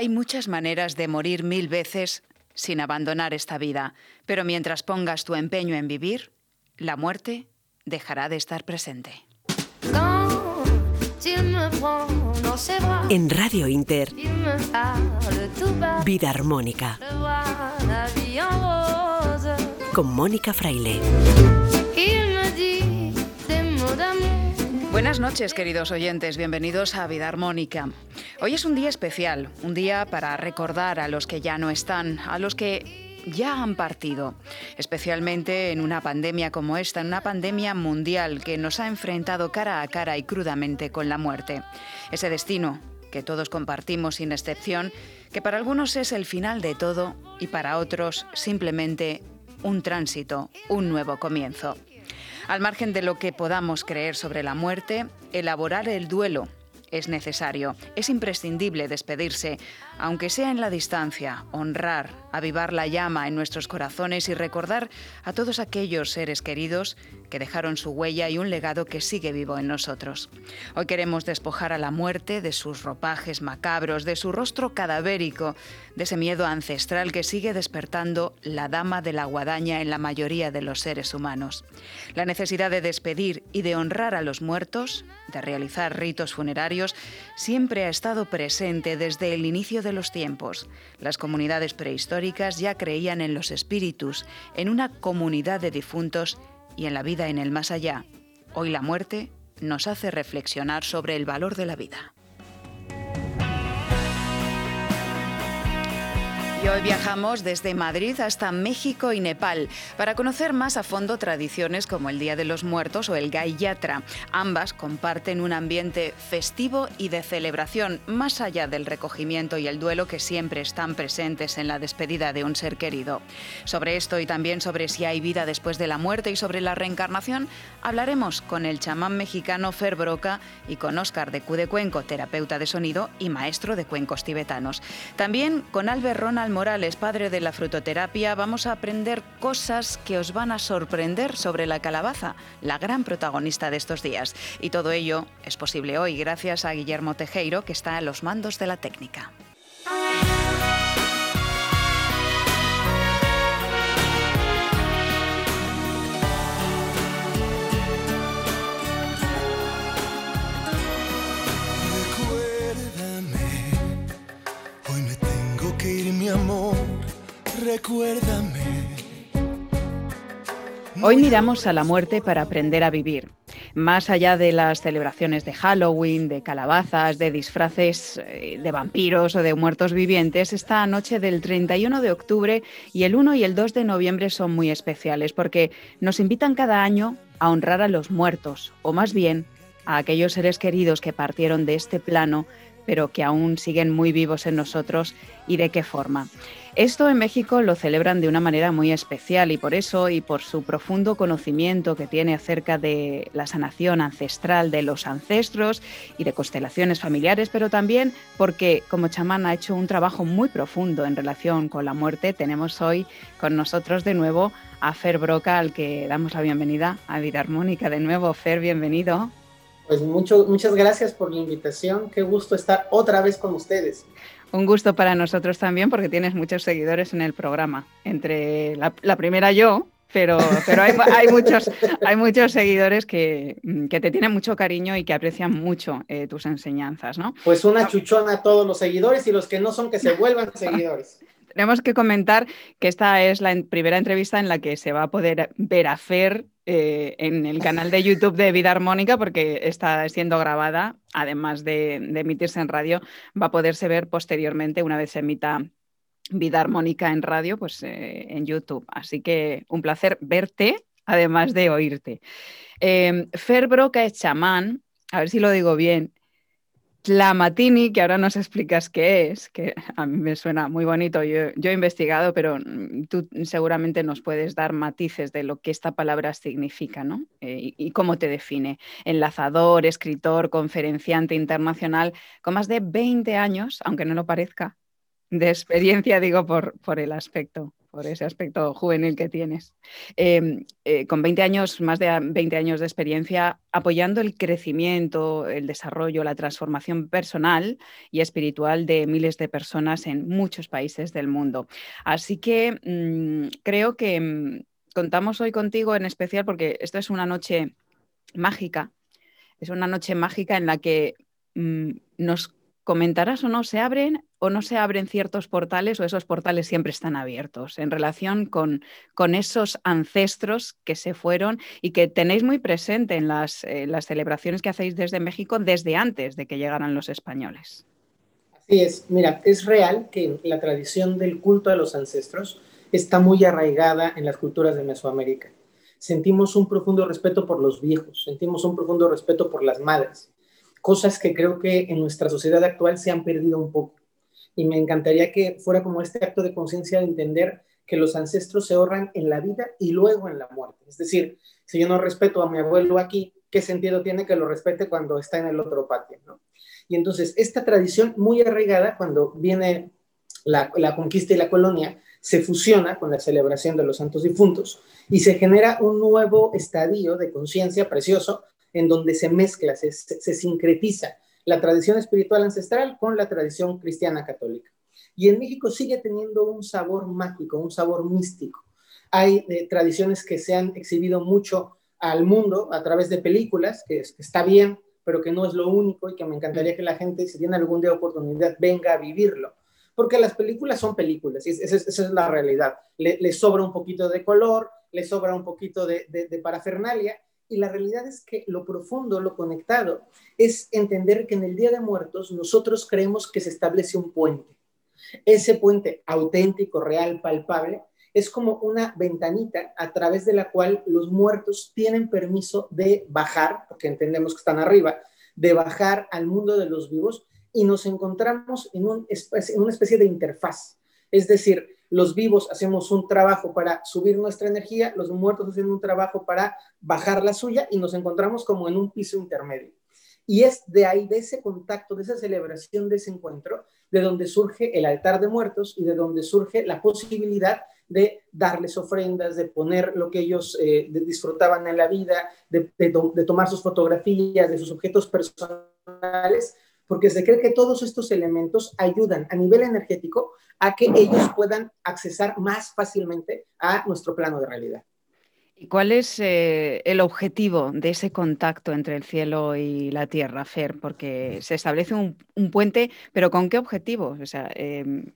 Hay muchas maneras de morir mil veces sin abandonar esta vida, pero mientras pongas tu empeño en vivir, la muerte dejará de estar presente. En Radio Inter, Vida Armónica, con Mónica Fraile. Buenas noches, queridos oyentes. Bienvenidos a Vida Armónica. Hoy es un día especial, un día para recordar a los que ya no están, a los que ya han partido, especialmente en una pandemia como esta, en una pandemia mundial que nos ha enfrentado cara a cara y crudamente con la muerte. Ese destino que todos compartimos sin excepción, que para algunos es el final de todo y para otros simplemente un tránsito, un nuevo comienzo. Al margen de lo que podamos creer sobre la muerte, elaborar el duelo es necesario, es imprescindible despedirse, aunque sea en la distancia, honrar, avivar la llama en nuestros corazones y recordar a todos aquellos seres queridos que dejaron su huella y un legado que sigue vivo en nosotros. Hoy queremos despojar a la muerte de sus ropajes macabros, de su rostro cadavérico, de ese miedo ancestral que sigue despertando la dama de la guadaña en la mayoría de los seres humanos. La necesidad de despedir y de honrar a los muertos, de realizar ritos funerarios, siempre ha estado presente desde el inicio de los tiempos. Las comunidades prehistóricas ya creían en los espíritus, en una comunidad de difuntos y en la vida en el más allá. Hoy la muerte nos hace reflexionar sobre el valor de la vida. Y hoy viajamos desde Madrid hasta México y Nepal para conocer más a fondo tradiciones como el Día de los Muertos o el Gai Yatra. Ambas comparten un ambiente festivo y de celebración, más allá del recogimiento y el duelo que siempre están presentes en la despedida de un ser querido. Sobre esto y también sobre si hay vida después de la muerte y sobre la reencarnación, hablaremos con el chamán mexicano Fer Broca y con Óscar de Cudecuenco, terapeuta de sonido y maestro de cuencos tibetanos. También con Albert Ronald Morales, padre de la frutoterapia, vamos a aprender cosas que os van a sorprender sobre la calabaza, la gran protagonista de estos días. Y todo ello es posible hoy gracias a Guillermo Tejeiro, que está a los mandos de la técnica. Recuérdame. Hoy miramos a la muerte para aprender a vivir. Más allá de las celebraciones de Halloween, de calabazas, de disfraces eh, de vampiros o de muertos vivientes, esta noche del 31 de octubre y el 1 y el 2 de noviembre son muy especiales porque nos invitan cada año a honrar a los muertos, o más bien a aquellos seres queridos que partieron de este plano pero que aún siguen muy vivos en nosotros y de qué forma. Esto en México lo celebran de una manera muy especial y por eso y por su profundo conocimiento que tiene acerca de la sanación ancestral de los ancestros y de constelaciones familiares, pero también porque como chamán ha hecho un trabajo muy profundo en relación con la muerte, tenemos hoy con nosotros de nuevo a Fer Broca, al que damos la bienvenida a Vida Armónica de nuevo. Fer, bienvenido. Pues mucho, muchas gracias por la invitación. Qué gusto estar otra vez con ustedes. Un gusto para nosotros también porque tienes muchos seguidores en el programa. Entre la, primera yo, pero, pero hay, muchos, hay muchos seguidores que, te tienen mucho cariño y que aprecian mucho eh, tus enseñanzas, ¿no? Pues una chuchona a todos los seguidores y los que no son que se vuelvan seguidores. Tenemos que comentar que esta es la primera entrevista en la que se va a poder ver a Fer eh, en el canal de YouTube de Vida Armónica, porque está siendo grabada, además de, emitirse en radio, va a poderse ver posteriormente una vez se emita Vida Armónica en radio, pues eh, en YouTube. Así que un placer verte, además de oírte. Eh, Fer es chamán, a ver si lo digo bien, Tlamatini, que ahora nos explicas qué es, que a mí me suena muy bonito, yo, he investigado, pero mm, tú seguramente nos puedes dar matices de lo que esta palabra significa, ¿no? Eh, y, cómo te define. Enlazador, escritor, conferenciante internacional, con más de 20 años, aunque no lo parezca, de experiencia, digo, por, por el aspecto. Por ese aspecto juvenil que tienes. Em, eh, con 20 años, más de 20 años de experiencia, apoyando el crecimiento, el desarrollo, la transformación personal y espiritual de miles de personas en muchos países del mundo. Así que mm, creo que mm, contamos hoy contigo en especial porque esto es una noche mágica. Es una noche mágica en la que mm, nos comentarás o no, se abren o no se abren ciertos portales o esos portales siempre están abiertos en relación con, con esos ancestros que se fueron y que tenéis muy presente en las, eh, las celebraciones que hacéis desde México desde antes de que llegaran los españoles. Así es, mira, es real que la tradición del culto a los ancestros está muy arraigada en las culturas de Mesoamérica. Sentimos un profundo respeto por los viejos, sentimos un profundo respeto por las madres, cosas que creo que en nuestra sociedad actual se han perdido un poco. Y me encantaría que fuera como este acto de conciencia de entender que los ancestros se ahorran en la vida y luego en la muerte. Es decir, si yo no respeto a mi abuelo aquí, ¿qué sentido tiene que lo respete cuando está en el otro patio? Y entonces, esta tradición muy arraigada, cuando viene la, la conquista y la colonia, se fusiona con la celebración de los santos difuntos y se genera un nuevo estadio de conciencia precioso en donde se mezcla, se, sincretiza la tradición espiritual ancestral con la tradición cristiana católica. Y en México sigue teniendo un sabor mágico, un sabor místico. Hay eh, tradiciones que se han exhibido mucho al mundo a través de películas, que, está bien, pero que no es lo único y que me encantaría que la gente, si tiene algún día oportunidad, venga a vivirlo. Porque las películas son películas, y esa, es la realidad. Le, sobra un poquito de color, le sobra un poquito de, de parafernalia, y la realidad es que lo profundo, lo conectado, es entender que en el Día de Muertos nosotros creemos que se establece un puente. Ese puente auténtico, real, palpable, es como una ventanita a través de la cual los muertos tienen permiso de bajar, porque entendemos que están arriba, de bajar al mundo de los vivos y nos encontramos en, un, en una especie de interfaz. Es decir, los vivos hacemos un trabajo para subir nuestra energía, los muertos hacen un trabajo para bajar la suya y nos encontramos como en un piso intermedio. Y es de ahí, de ese contacto, de esa celebración, de ese encuentro, de donde surge el altar de muertos y de donde surge la posibilidad de darles ofrendas, de poner lo que ellos eh, disfrutaban en la vida, de, de tomar sus fotografías, de sus objetos personales, porque se cree que todos estos elementos ayudan a nivel energético a que ellos puedan accesar más fácilmente a nuestro plano de realidad. ¿Y cuál es eh, el objetivo de ese contacto entre el cielo y la tierra, Fer? Porque se establece un, puente, pero ¿con qué objetivo? O sea, em,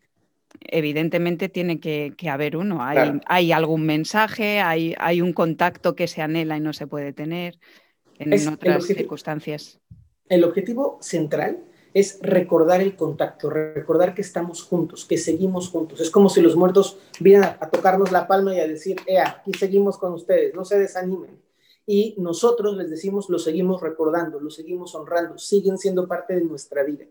evidentemente tiene que, haber uno. ¿Hay, algún mensaje? Hay, ¿Hay, un contacto que se anhela y no se puede tener en otras circunstancias? El objetivo central es recordar el contacto, recordar que estamos juntos, que seguimos juntos. Es como si los muertos vinieran a, tocarnos la palma y a decir, ea, aquí seguimos con ustedes, no se desanimen. Y nosotros les decimos, lo seguimos recordando, lo seguimos honrando, siguen siendo parte de nuestra vida.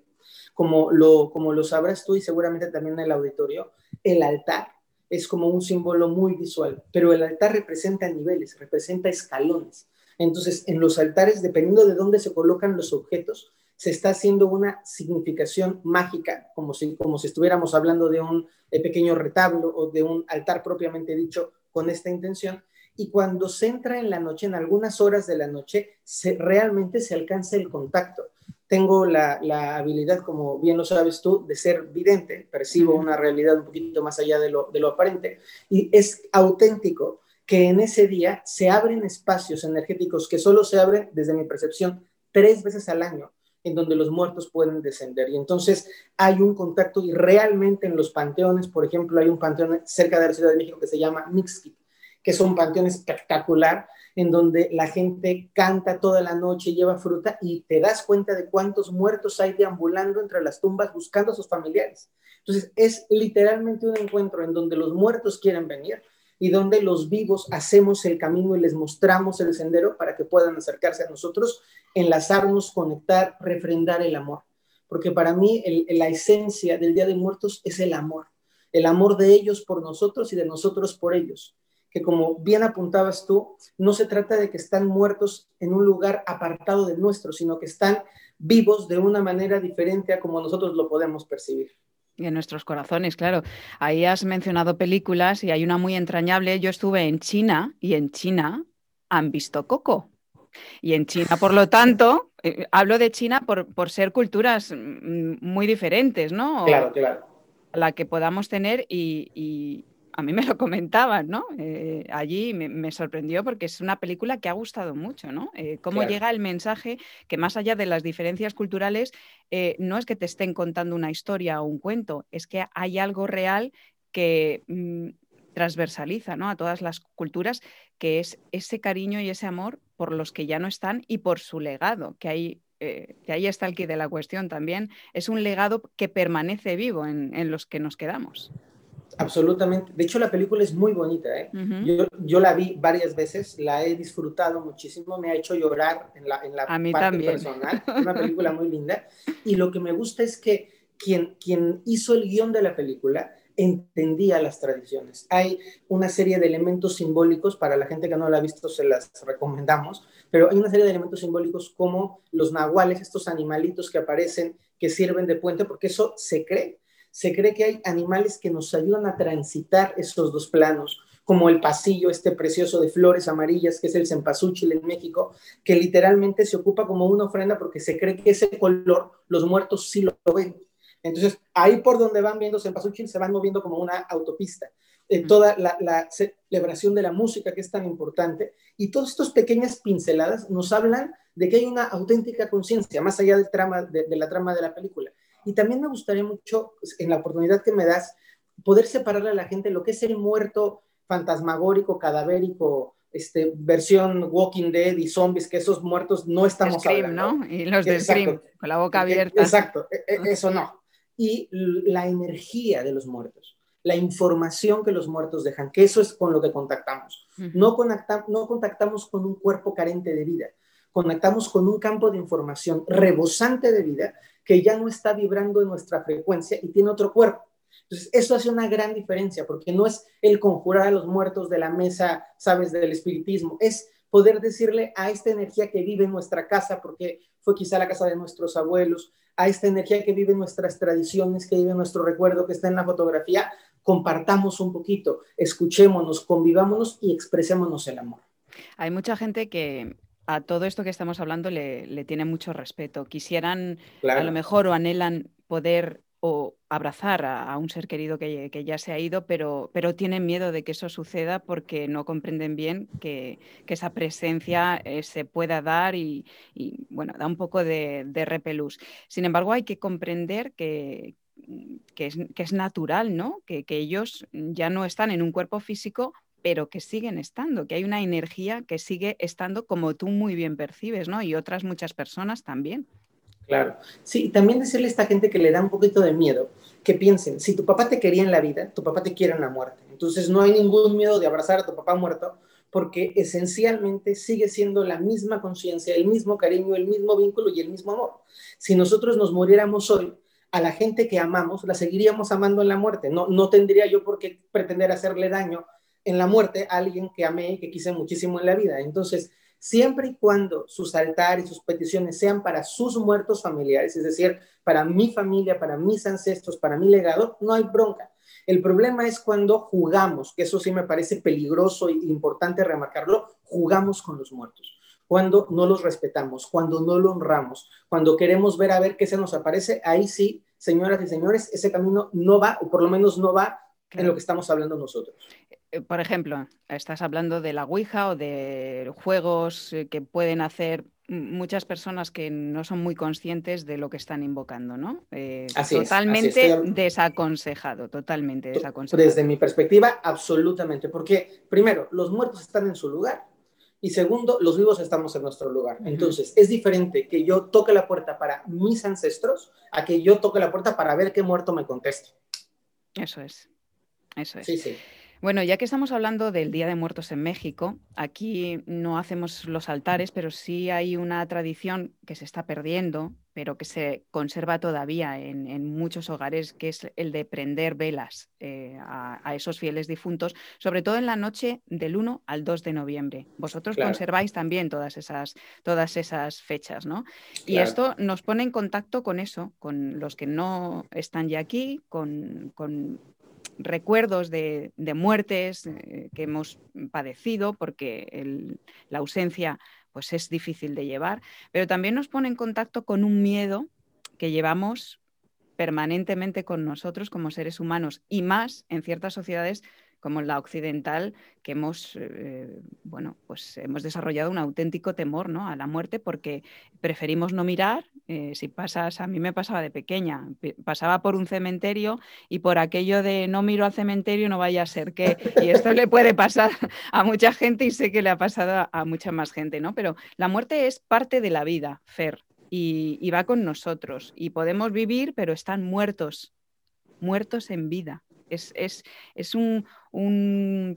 Como lo, como lo sabrás tú y seguramente también el auditorio, el altar es como un símbolo muy visual, pero el altar representa niveles, representa escalones. Entonces, en los altares, dependiendo de dónde se colocan los objetos, se está haciendo una significación mágica, como si, como si estuviéramos hablando de un eh, pequeño retablo o de un altar propiamente dicho con esta intención. Y cuando se entra en la noche, en algunas horas de la noche, se, realmente se alcanza el contacto. Tengo la, la, habilidad, como bien lo sabes tú, de ser vidente, percibo una realidad un poquito más allá de lo, de lo aparente, y es auténtico que en ese día se abren espacios energéticos que solo se abren, desde mi percepción, tres veces al año, en donde los muertos pueden descender. Y entonces hay un contacto y realmente en los panteones, por ejemplo, hay un panteón cerca de la Ciudad de México que se llama Mixquic, que es un panteón espectacular en donde la gente canta toda la noche, lleva fruta y te das cuenta de cuántos muertos hay deambulando entre las tumbas buscando a sus familiares. Entonces es literalmente un encuentro en donde los muertos quieren venir y donde los vivos hacemos el camino y les mostramos el sendero para que puedan acercarse a nosotros, enlazarnos, conectar, refrendar el amor. Porque para mí la esencia del Día de Muertos es el amor, el amor de ellos por nosotros y de nosotros por ellos. Que como bien apuntabas tú, no se trata de que están muertos en un lugar apartado del nuestro, sino que están vivos de una manera diferente a como nosotros lo podemos percibir. Y en nuestros corazones, claro. Ahí has mencionado películas y hay una muy entrañable. Yo estuve en China y en China han visto Coco. Y en China, por lo tanto, eh, hablo de China por, por, ser culturas mm, muy diferentes, ¿no? Claro, claro. La que podamos tener y, a mí me lo comentaban, ¿no? Eh, allí me, sorprendió porque es una película que ha gustado mucho, ¿no? Eh, cómo llega el mensaje que más allá de las diferencias culturales, no es que te estén contando una historia o un cuento, es que hay algo real que mm, transversaliza ¿no? a todas las culturas, que es ese cariño y ese amor por los que ya no están y por su legado, que ahí, eh, que ahí está el quid de la cuestión también. Es un legado que permanece vivo en, los que nos quedamos. Absolutamente. De hecho, la película es muy bonita. ¿eh? yo, la vi varias veces, la he disfrutado muchísimo, me ha hecho llorar en la, en la parte también. personal. Una película muy linda. Y lo que me gusta es que quien, quien hizo el guion de la película entendía las tradiciones. Hay una serie de elementos simbólicos, para la gente que no la ha visto se las recomendamos, pero hay una serie de elementos simbólicos como los nahuales, estos animalitos que aparecen, que sirven de puente, porque eso se cree. Se cree que hay animales que nos ayudan a transitar esos dos planos, como el pasillo este precioso de flores amarillas, que es el cempasúchil en México, que literalmente se ocupa como una ofrenda porque se cree que ese color los muertos sí lo ven. Entonces, ahí por donde van viendo Cempasúchil se van moviendo como una autopista. Eh, toda la, celebración de la música que es tan importante y todas estas pequeñas pinceladas nos hablan de que hay una auténtica conciencia más allá del trama, de, la trama de la película. Y también me gustaría mucho, pues, en la oportunidad que me das, poder separarle a la gente lo que es el muerto fantasmagórico, cadavérico, este, versión Walking Dead y zombies, que esos muertos no estamos Scream, ¿no? Y los de Scream, con la boca abierta. Exacto, e, e, eso no. Y la energía de los muertos, la información que los muertos dejan, que eso es con lo que contactamos. no, no contactamos con un cuerpo carente de vida, conectamos con un campo de información rebosante de vida que ya no está vibrando en nuestra frecuencia y tiene otro cuerpo. Entonces, eso hace una gran diferencia, porque no es el conjurar a los muertos de la mesa, sabes, del espiritismo, es poder decirle a esta energía que vive en nuestra casa, porque fue quizá la casa de nuestros abuelos, a esta energía que vive en nuestras tradiciones, que vive en nuestro recuerdo, que está en la fotografía, compartamos un poquito, escuchémonos, convivámonos y expresémonos el amor. Hay mucha gente que a todo esto que estamos hablando le, tiene mucho respeto. Quisieran a lo mejor o anhelan poder o abrazar a, un ser querido que, ya se ha ido, pero, pero tienen miedo de que eso suceda porque no comprenden bien que, esa presencia eh, se pueda dar y, bueno, da un poco de, repelús. Sin embargo, hay que comprender que, que es, natural, ¿no? Que, ellos ya no están en un cuerpo físico, pero que siguen estando, que hay una energía que sigue estando como tú muy bien percibes, ¿no? Y otras muchas personas también. Claro. Sí, también decirle a esta gente que le da un poquito de miedo, que piensen, si tu papá te quería en la vida, tu papá te quiere en la muerte. Entonces no hay ningún miedo de abrazar a tu papá muerto, porque esencialmente sigue siendo la misma conciencia, el mismo cariño, el mismo vínculo y el mismo amor. Si nosotros nos muriéramos hoy, a la gente que amamos la seguiríamos amando en la muerte. No, no tendría yo por qué pretender hacerle daño en la muerte alguien que amé y que quise muchísimo en la vida. Entonces, siempre y cuando sus altares, sus peticiones sean para sus muertos familiares, es decir, para mi familia, para mis ancestros, para mi legado, no hay bronca. El problema es cuando jugamos, que eso sí me parece peligroso e importante remarcarlo, jugamos con los muertos, cuando no los respetamos, cuando no lo honramos, cuando queremos ver a ver qué se nos aparece, ahí sí, señoras y señores, ese camino no va, o por lo menos no va en lo que estamos hablando nosotros. Eh, por ejemplo, estás hablando de la Ouija o de juegos eh, que pueden hacer muchas personas que no son muy conscientes de lo que están invocando, ¿no? Eh, totalmente desaconsejado, totalmente desaconsejado. Desde mi perspectiva, absolutamente, porque primero, los muertos están en su lugar y segundo, los vivos estamos en nuestro lugar. Entonces, es diferente que yo toque la puerta para mis ancestros a que yo toque la puerta para ver qué muerto me conteste. Eso es, eso es. Sí, sí. Bueno, ya que estamos hablando del Día de Muertos en México, aquí no hacemos los altares, pero sí hay una tradición que se está perdiendo, pero que se conserva todavía en, muchos hogares, que es el de prender velas eh, a, esos fieles difuntos, sobre todo en la noche del 1 al 2 de noviembre. Vosotros conserváis también todas esas, todas esas fechas, ¿no? Y esto nos pone en contacto con eso, con los que no están ya aquí, con, con recuerdos de, muertes eh, que hemos padecido, porque la ausencia pues es difícil de llevar, pero también nos pone en contacto con un miedo que llevamos permanentemente con nosotros como seres humanos y más en ciertas sociedades como la occidental, que hemos, eh, bueno, pues hemos desarrollado un auténtico temor ¿no? a la muerte porque preferimos no mirar. Eh, si pasas, a mí me pasaba de pequeña, pasaba por un cementerio y por aquello de no miro al cementerio no vaya a ser que, y esto le puede pasar a mucha gente y sé que le ha pasado a, mucha más gente, ¿no? Pero la muerte es parte de la vida, Fer, y va con nosotros y podemos vivir, pero están muertos, muertos en vida. Es, un,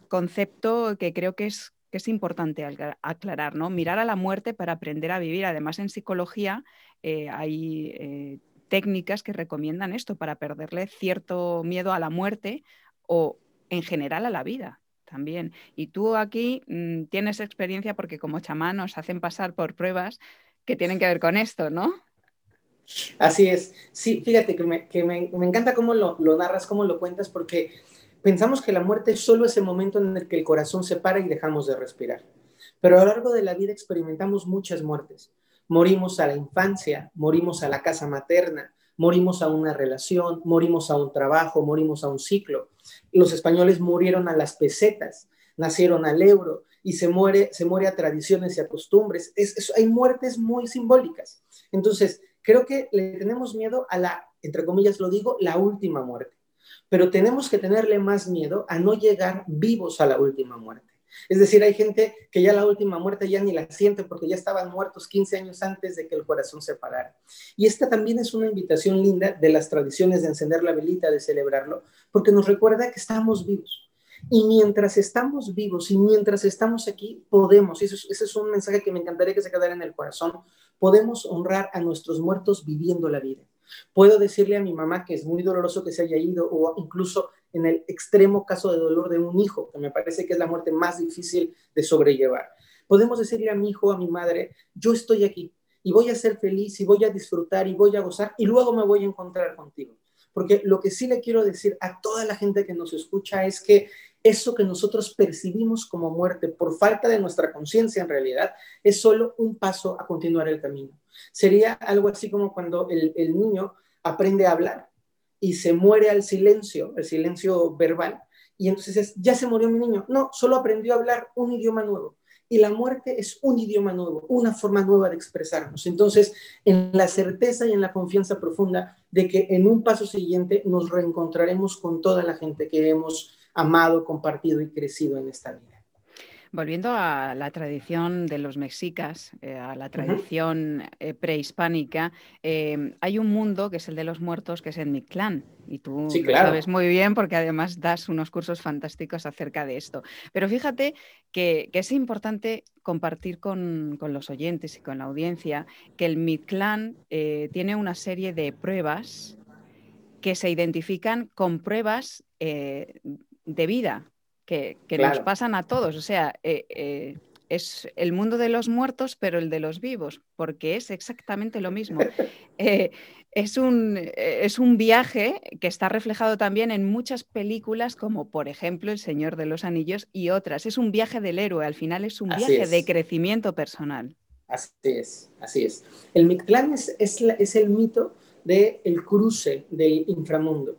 concepto que creo que es, es importante aclarar, ¿no? Mirar a la muerte para aprender a vivir. Además, en psicología eh, hay eh, técnicas que recomiendan esto para perderle cierto miedo a la muerte o en general a la vida también. Y tú aquí mm, tienes experiencia porque como chamán nos hacen pasar por pruebas que tienen que ver con esto, ¿no? Así es. Sí, fíjate que me, encanta cómo lo, narras, cómo lo cuentas, porque pensamos que la muerte es solo ese momento en el que el corazón se para y dejamos de respirar. Pero a lo largo de la vida experimentamos muchas muertes. Morimos a la infancia, morimos a la casa materna, morimos a una relación, morimos a un trabajo, morimos a un ciclo. Los españoles murieron a las pesetas, nacieron al euro y se muere, se muere a tradiciones y a costumbres. es, hay muertes muy simbólicas. Entonces, Creo que le tenemos miedo a la, entre comillas lo digo, la última muerte. Pero tenemos que tenerle más miedo a no llegar vivos a la última muerte. Es decir, hay gente que ya la última muerte ya ni la siente porque ya estaban muertos 15 años antes de que el corazón se parara. Y esta también es una invitación linda de las tradiciones de encender la velita, de celebrarlo, porque nos recuerda que estamos vivos. Y mientras estamos vivos y mientras estamos aquí, podemos, y ese es un mensaje que me encantaría que se quedara en el corazón, podemos honrar a nuestros muertos viviendo la vida. Puedo decirle a mi mamá que es muy doloroso que se haya ido o incluso en el extremo caso de dolor de un hijo, que me parece que es la muerte más difícil de sobrellevar. Podemos decirle a mi hijo, a mi madre, yo estoy aquí y voy a ser feliz y voy a disfrutar y voy a gozar y luego me voy a encontrar contigo. Porque lo que sí le quiero decir a toda la gente que nos escucha es que eso que nosotros percibimos como muerte por falta de nuestra conciencia en realidad es solo un paso a continuar el camino. Sería algo así como cuando el, niño aprende a hablar y se muere al silencio, el silencio verbal, y entonces es, ya se murió mi niño. No, solo aprendió a hablar un idioma nuevo. Y la muerte es un idioma nuevo, una forma nueva de expresarnos. Entonces, en la certeza y en la confianza profunda de que en un paso siguiente nos reencontraremos con toda la gente que hemos amado, compartido y crecido en esta vida. Volviendo a la tradición de los mexicas, eh, a la tradición eh, prehispánica, eh, hay un mundo que es el de los muertos, que es el Mictlán. Y tú lo sabes muy bien porque además das unos cursos fantásticos acerca de esto. Pero fíjate que, es importante compartir con, los oyentes y con la audiencia que el Mictlán tiene una serie de pruebas que se identifican con pruebas de vida que, nos pasan a todos. O sea, eh, eh, es el mundo de los muertos, pero el de los vivos, porque es exactamente lo mismo. Eh, es, un, es un viaje que está reflejado también en muchas películas, como por ejemplo El Señor de los Anillos y otras. Es un viaje del héroe, al final es un viaje de crecimiento personal. Así es, así es. El Mictlán es, es, el mito del el cruce del inframundo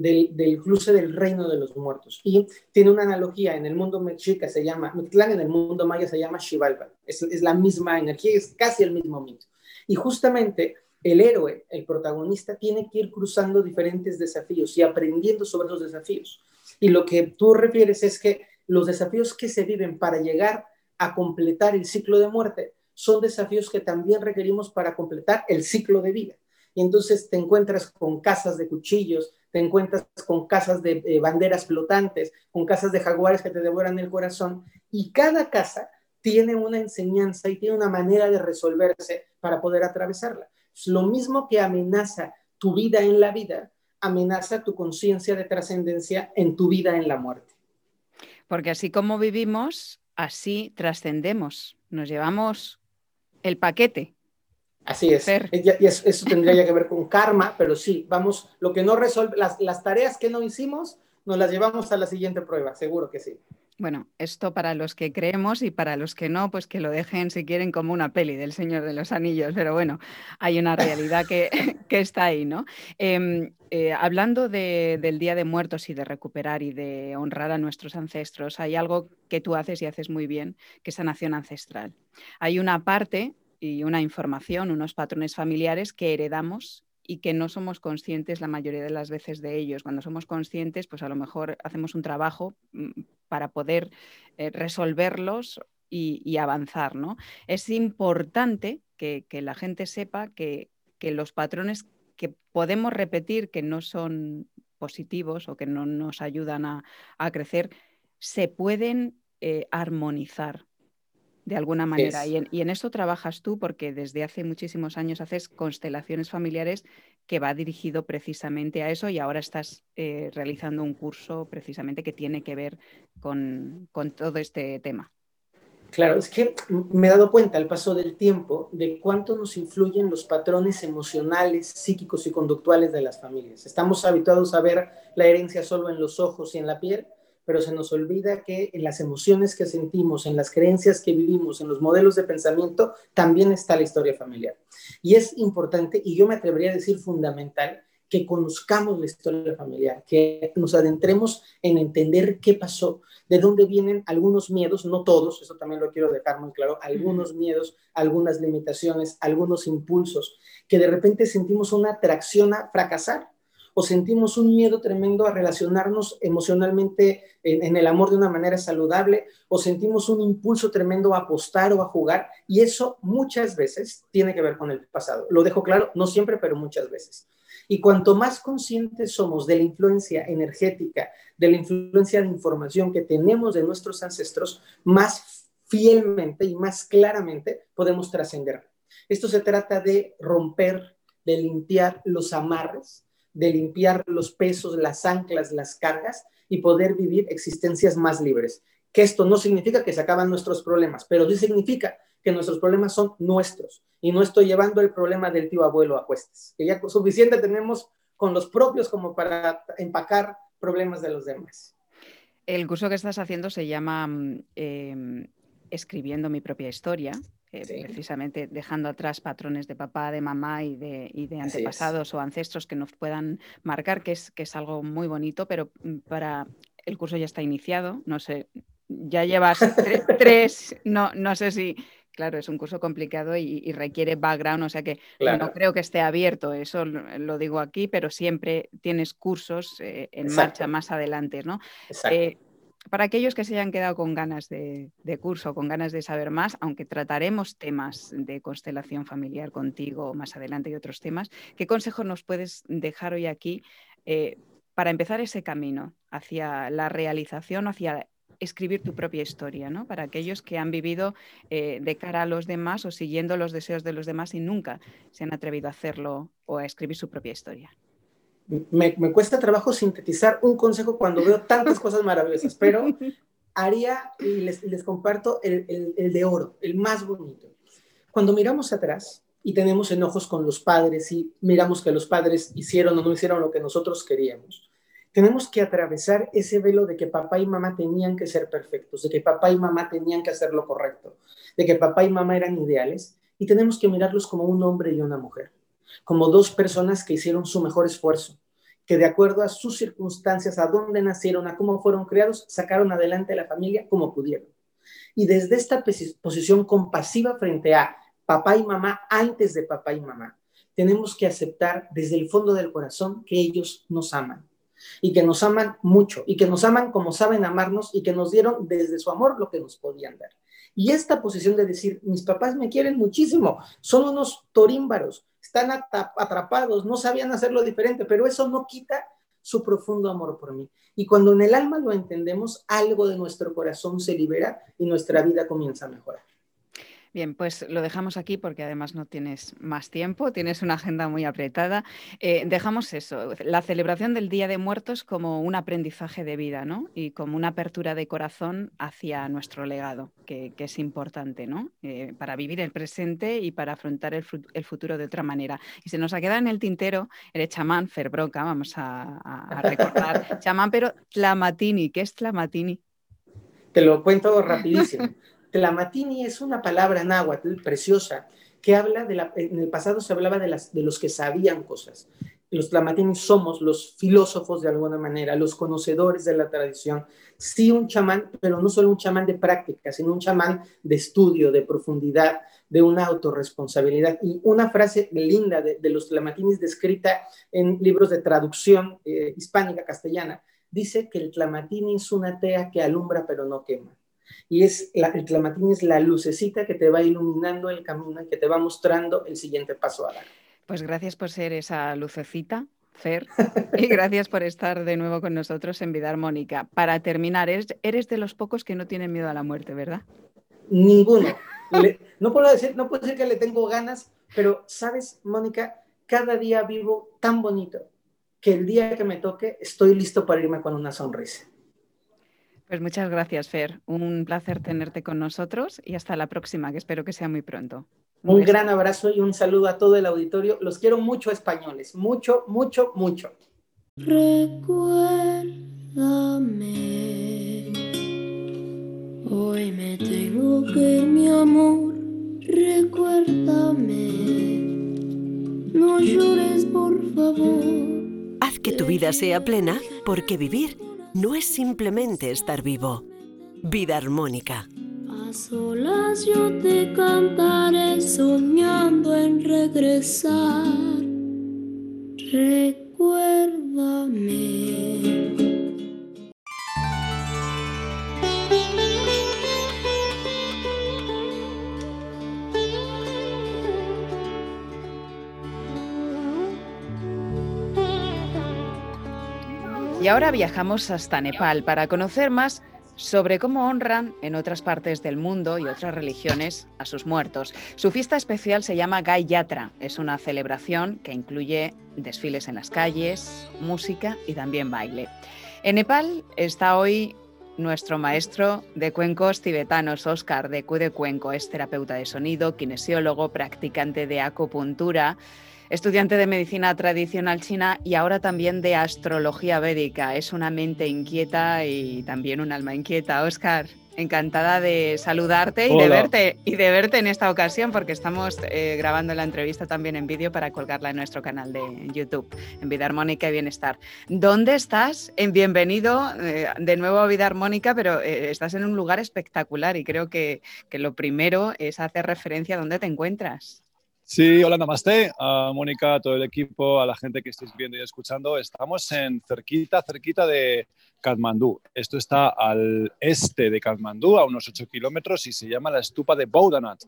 del, cruce del reino de los muertos. Y tiene una analogía, en el mundo mexica se llama, Mictlán en el mundo maya se llama Xibalba, es, es la misma energía, es casi el mismo mito. Y justamente el héroe, el protagonista, tiene que ir cruzando diferentes desafíos y aprendiendo sobre los desafíos. Y lo que tú refieres es que los desafíos que se viven para llegar a completar el ciclo de muerte son desafíos que también requerimos para completar el ciclo de vida. Y entonces te encuentras con casas de cuchillos, encuentras con casas de eh, banderas flotantes, con casas de jaguares que te devoran el corazón, y cada casa tiene una enseñanza y tiene una manera de resolverse para poder atravesarla. Es lo mismo que amenaza tu vida en la vida, amenaza tu conciencia de trascendencia en tu vida en la muerte. Porque así como vivimos, así trascendemos, nos llevamos el paquete. Así es. Y eso tendría ya que ver con karma, pero sí, vamos, lo que no resuelve, las, las tareas que no hicimos, nos las llevamos a la siguiente prueba, seguro que sí. Bueno, esto para los que creemos y para los que no, pues que lo dejen si quieren como una peli del Señor de los Anillos, pero bueno, hay una realidad que, está ahí, ¿no? Em, eh, hablando del Día de Muertos y de recuperar y de honrar a nuestros ancestros, hay algo que tú haces y haces muy bien, que es sanación ancestral. Hay una parte y una información, unos patrones familiares que heredamos y que no somos conscientes la mayoría de las veces de ellos. Cuando somos conscientes, pues a lo mejor hacemos un trabajo mm, para poder eh, resolverlos y, avanzar. ¿no? Es importante que, la gente sepa que, los patrones que podemos repetir que no son positivos o que no nos ayudan a, crecer, se pueden eh, armonizar de alguna manera. Y, en, eso trabajas tú porque desde hace muchísimos años haces constelaciones familiares que va dirigido precisamente a eso y ahora estás eh, realizando un curso precisamente que tiene que ver con, con todo este tema. Claro, es que me he dado cuenta al paso del tiempo de cuánto nos influyen los patrones emocionales, psíquicos y conductuales de las familias. Estamos habituados a ver la herencia solo en los ojos y en la piel, pero se nos olvida que en las emociones que sentimos, en las creencias que vivimos, en los modelos de pensamiento, también está la historia familiar. Y es importante, y yo me atrevería a decir fundamental, que conozcamos la historia familiar, que nos adentremos en entender qué pasó, de dónde vienen algunos miedos, no todos, eso también lo quiero dejar muy claro, algunos miedos, algunas limitaciones, algunos impulsos, que de repente sentimos una atracción a fracasar, o sentimos un miedo tremendo a relacionarnos emocionalmente en, el amor de una manera saludable, o sentimos un impulso tremendo a apostar o a jugar, y eso muchas veces tiene que ver con el pasado. Lo dejo claro, no siempre, pero muchas veces. Y cuanto más conscientes somos de la influencia energética, de la influencia de información que tenemos de nuestros ancestros, más fielmente y más claramente podemos trascender. Esto se trata de romper, de limpiar los amarres de limpiar los pesos, las anclas, las cargas y poder vivir existencias más libres. Que esto no significa que se acaban nuestros problemas, pero sí significa que nuestros problemas son nuestros y no estoy llevando el problema del tío abuelo a cuestas, que ya suficiente tenemos con los propios como para empacar problemas de los demás. El curso que estás haciendo se llama mm, em, Escribiendo mi propia historia eh, precisamente dejando atrás patrones de papá, de mamá y de, de antepasados o ancestros que nos puedan marcar, que es, que es algo muy bonito, pero mm, para el curso ya está iniciado, no sé, ya llevas tres, no, no sé si, claro, es un curso complicado y, requiere background, o sea que no creo que esté abierto, eso lo, digo aquí, pero siempre tienes cursos eh, en marcha más adelante, ¿no? Eh, para aquellos que se hayan quedado con ganas de, curso, con ganas de saber más, aunque trataremos temas de constelación familiar contigo más adelante y otros temas, ¿qué consejo nos puedes dejar hoy aquí eh, para empezar ese camino hacia la realización, hacia escribir tu propia historia, ¿no? Para aquellos que han vivido eh, de cara a los demás o siguiendo los deseos de los demás y nunca se han atrevido a hacerlo o a escribir su propia historia me, cuesta trabajo sintetizar un consejo cuando veo tantas cosas maravillosas, pero haría y les, comparto el, el, de oro, el más bonito. Cuando miramos atrás y tenemos enojos con los padres y miramos que los padres hicieron o no hicieron lo que nosotros queríamos, tenemos que atravesar ese velo de que papá y mamá tenían que ser perfectos, de que papá y mamá tenían que hacer lo correcto, de que papá y mamá eran ideales y tenemos que mirarlos como un hombre y una mujer como dos personas que hicieron su mejor esfuerzo, que de acuerdo a sus circunstancias, a dónde nacieron, a cómo fueron criados, sacaron adelante a la familia como pudieron. Y desde esta posición compasiva frente a papá y mamá, antes de papá y mamá, tenemos que aceptar desde el fondo del corazón que ellos nos aman y que nos aman mucho y que nos aman como saben amarnos y que nos dieron desde su amor lo que nos podían dar. Y esta posición de decir, mis papás me quieren muchísimo, son unos torímbaros, están atrapados, no sabían hacerlo diferente, pero eso no quita su profundo amor por mí. Y cuando en el alma lo entendemos, algo de nuestro corazón se libera y nuestra vida comienza a mejorar. Bien, pues lo dejamos aquí porque además no tienes más tiempo, tienes una agenda muy apretada. Eh, dejamos eso, la celebración del Día de Muertos como un aprendizaje de vida, ¿no? Y como una apertura de corazón hacia nuestro legado, que, es importante, ¿no? Eh, para vivir el presente y para afrontar el, futuro de otra manera. Y se nos ha quedado en el tintero el chamán Ferbroca, vamos a, a recordar. chamán, pero Tlamatini, ¿qué es Tlamatini? Te lo cuento rapidísimo. Tlamatini es una palabra náhuatl preciosa que habla de la, en el pasado se hablaba de, las, de los que sabían cosas. Los Tlamatini somos los filósofos de alguna manera, los conocedores de la tradición. Sí, un chamán, pero no solo un chamán de práctica, sino un chamán de estudio, de profundidad, de una autorresponsabilidad. Y una frase linda de, los Tlamatinis descrita en libros de traducción eh, hispánica castellana, dice que el Tlamatini es una tea que alumbra pero no quema y es el clamatín es la lucecita que te va iluminando el camino y que te va mostrando el siguiente paso a dar. Pues gracias por ser esa lucecita. Fer, y gracias por estar de nuevo con nosotros en Vida Armónica. Para terminar, eres, eres, de los pocos que no tienen miedo a la muerte, ¿verdad? Ninguno. no, puedo decir, no puedo decir que le tengo ganas, pero sabes, Mónica, cada día vivo tan bonito que el día que me toque estoy listo para irme con una sonrisa. Pues muchas gracias, Fer. Un placer tenerte con nosotros y hasta la próxima, que espero que sea muy pronto. Un, gran abrazo y un saludo a todo el auditorio. Los quiero mucho, españoles. Mucho, mucho, mucho. Recuérdame. Hoy me tengo que mi amor. Recuérdame. No llores, por favor. Haz que tu vida sea plena, porque vivir no es simplemente estar vivo. Vida armónica. A solas yo te cantaré soñando en regresar. Recuérdame. Y ahora viajamos hasta Nepal para conocer más sobre cómo honran en otras partes del mundo y otras religiones a sus muertos. Su fiesta especial se llama Gai Yatra. Es una celebración que incluye desfiles en las calles, música y también baile. En Nepal está hoy nuestro maestro de cuencos tibetanos, Oscar de Cu de Cuenco. Es terapeuta de sonido, kinesiólogo, practicante de acupuntura estudiante de medicina tradicional china y ahora también de astrología védica. Es una mente inquieta y también un alma inquieta. Oscar, encantada de saludarte y de verte y de verte en esta ocasión porque estamos eh, grabando la entrevista también en vídeo para colgarla en nuestro canal de YouTube, en Vida Armónica y Bienestar. ¿Dónde estás? En bienvenido eh, de nuevo a Vida Armónica, pero eh, estás en un lugar espectacular y creo que, que lo primero es hacer referencia a dónde te encuentras. Sí, hola, namaste, a Mónica, a todo el equipo, a la gente que estéis viendo y escuchando. Estamos en cerquita, cerquita de Katmandú. Esto está al este de Katmandú, a unos 8 kilómetros, y se llama la estupa de Boudanat.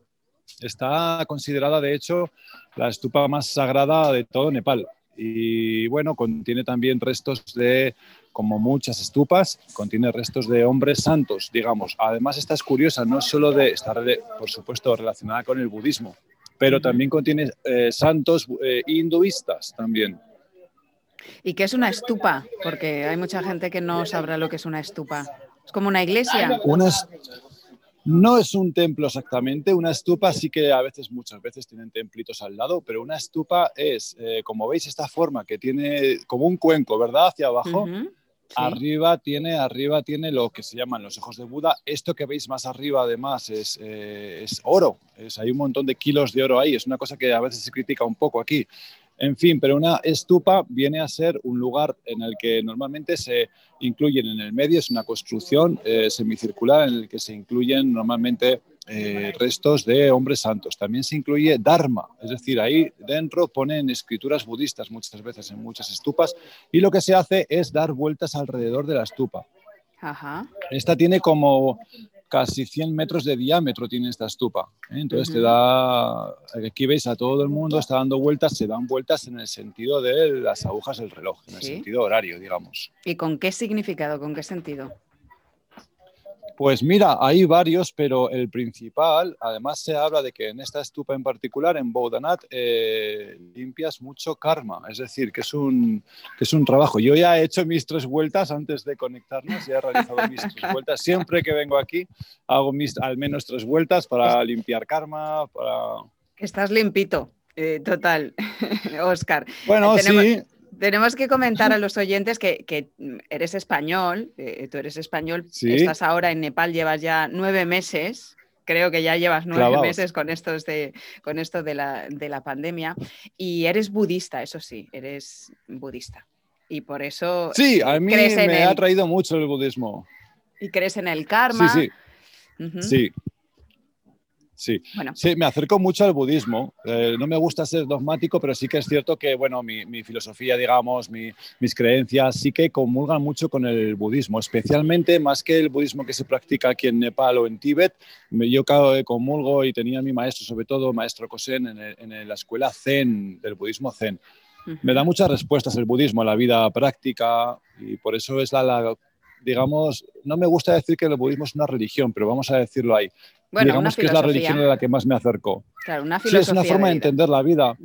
Está considerada, de hecho, la estupa más sagrada de todo Nepal. Y bueno, contiene también restos de, como muchas estupas, contiene restos de hombres santos, digamos. Además, esta es curiosa, no solo de estar, por supuesto, relacionada con el budismo, pero también contiene eh, santos eh, hinduistas también. ¿Y qué es una estupa? Porque hay mucha gente que no sabrá lo que es una estupa. ¿Es como una iglesia? no es un templo exactamente, una estupa sí que a veces, muchas veces tienen templitos al lado, pero una estupa es, eh, como veis, esta forma que tiene como un cuenco, ¿verdad? Hacia abajo. Arriba, tiene, arriba tiene lo que se llaman los ojos de Buda. Esto que veis más arriba, además, es, eh, oro. Hay un montón de kilos de oro ahí. Es una cosa que a veces se critica un poco aquí. En fin, pero una estupa viene a ser un lugar en el que normalmente se incluyen en el medio, es una construcción eh, semicircular en el que se incluyen normalmente eh, restos de hombres santos. También se incluye Dharma, es decir, ahí dentro ponen escrituras budistas muchas veces en muchas estupas y lo que se hace es dar vueltas alrededor de la estupa. Esta tiene como casi 100 metros de diámetro tiene esta estupa. ¿eh? Entonces te da, aquí veis a todo el mundo está dando vueltas, se dan vueltas en el sentido de las agujas del reloj, en el sentido horario, digamos. ¿Y con qué significado, con qué sentido? Pues mira, hay varios, pero el principal, además se habla de que en esta estupa en particular, en Boudanat, eh, limpias mucho karma, es decir, que es, un, que es un trabajo. Yo ya he hecho mis tres vueltas antes de conectarnos, ya he realizado mis tres vueltas. Siempre que vengo aquí hago mis, al menos tres vueltas para limpiar karma, para... Estás limpito, eh, total, Oscar. Bueno, sí tenemos que comentar a los oyentes que, eres español, eh, tú eres español, estás ahora en Nepal, llevas ya nueve meses. Creo que ya llevas nueve meses con, de, con esto de la, de la pandemia. Y eres budista, eso sí, eres budista. Y por eso. Sí, a mí me ha traído mucho el budismo. Y crees en el karma. Sí, sí. Sí, Sí. sí, me acerco mucho al budismo. Eh, no me gusta ser dogmático, pero sí que es cierto que, bueno, mi, filosofía, digamos, mis creencias sí que comulgan mucho con el budismo, especialmente más que el budismo que se practica aquí en Nepal o en Tíbet. Yo comulgo y tenía mi maestro, sobre todo, maestro Kosen, en, la escuela Zen, del budismo Zen. Me da muchas respuestas el budismo a la vida práctica y por eso es la digamos, no me gusta decir que el budismo es una religión, pero vamos a decirlo ahí. Digamos que es la religión a la que más me acercó. Claro, una sí, es una forma de, entender la vida.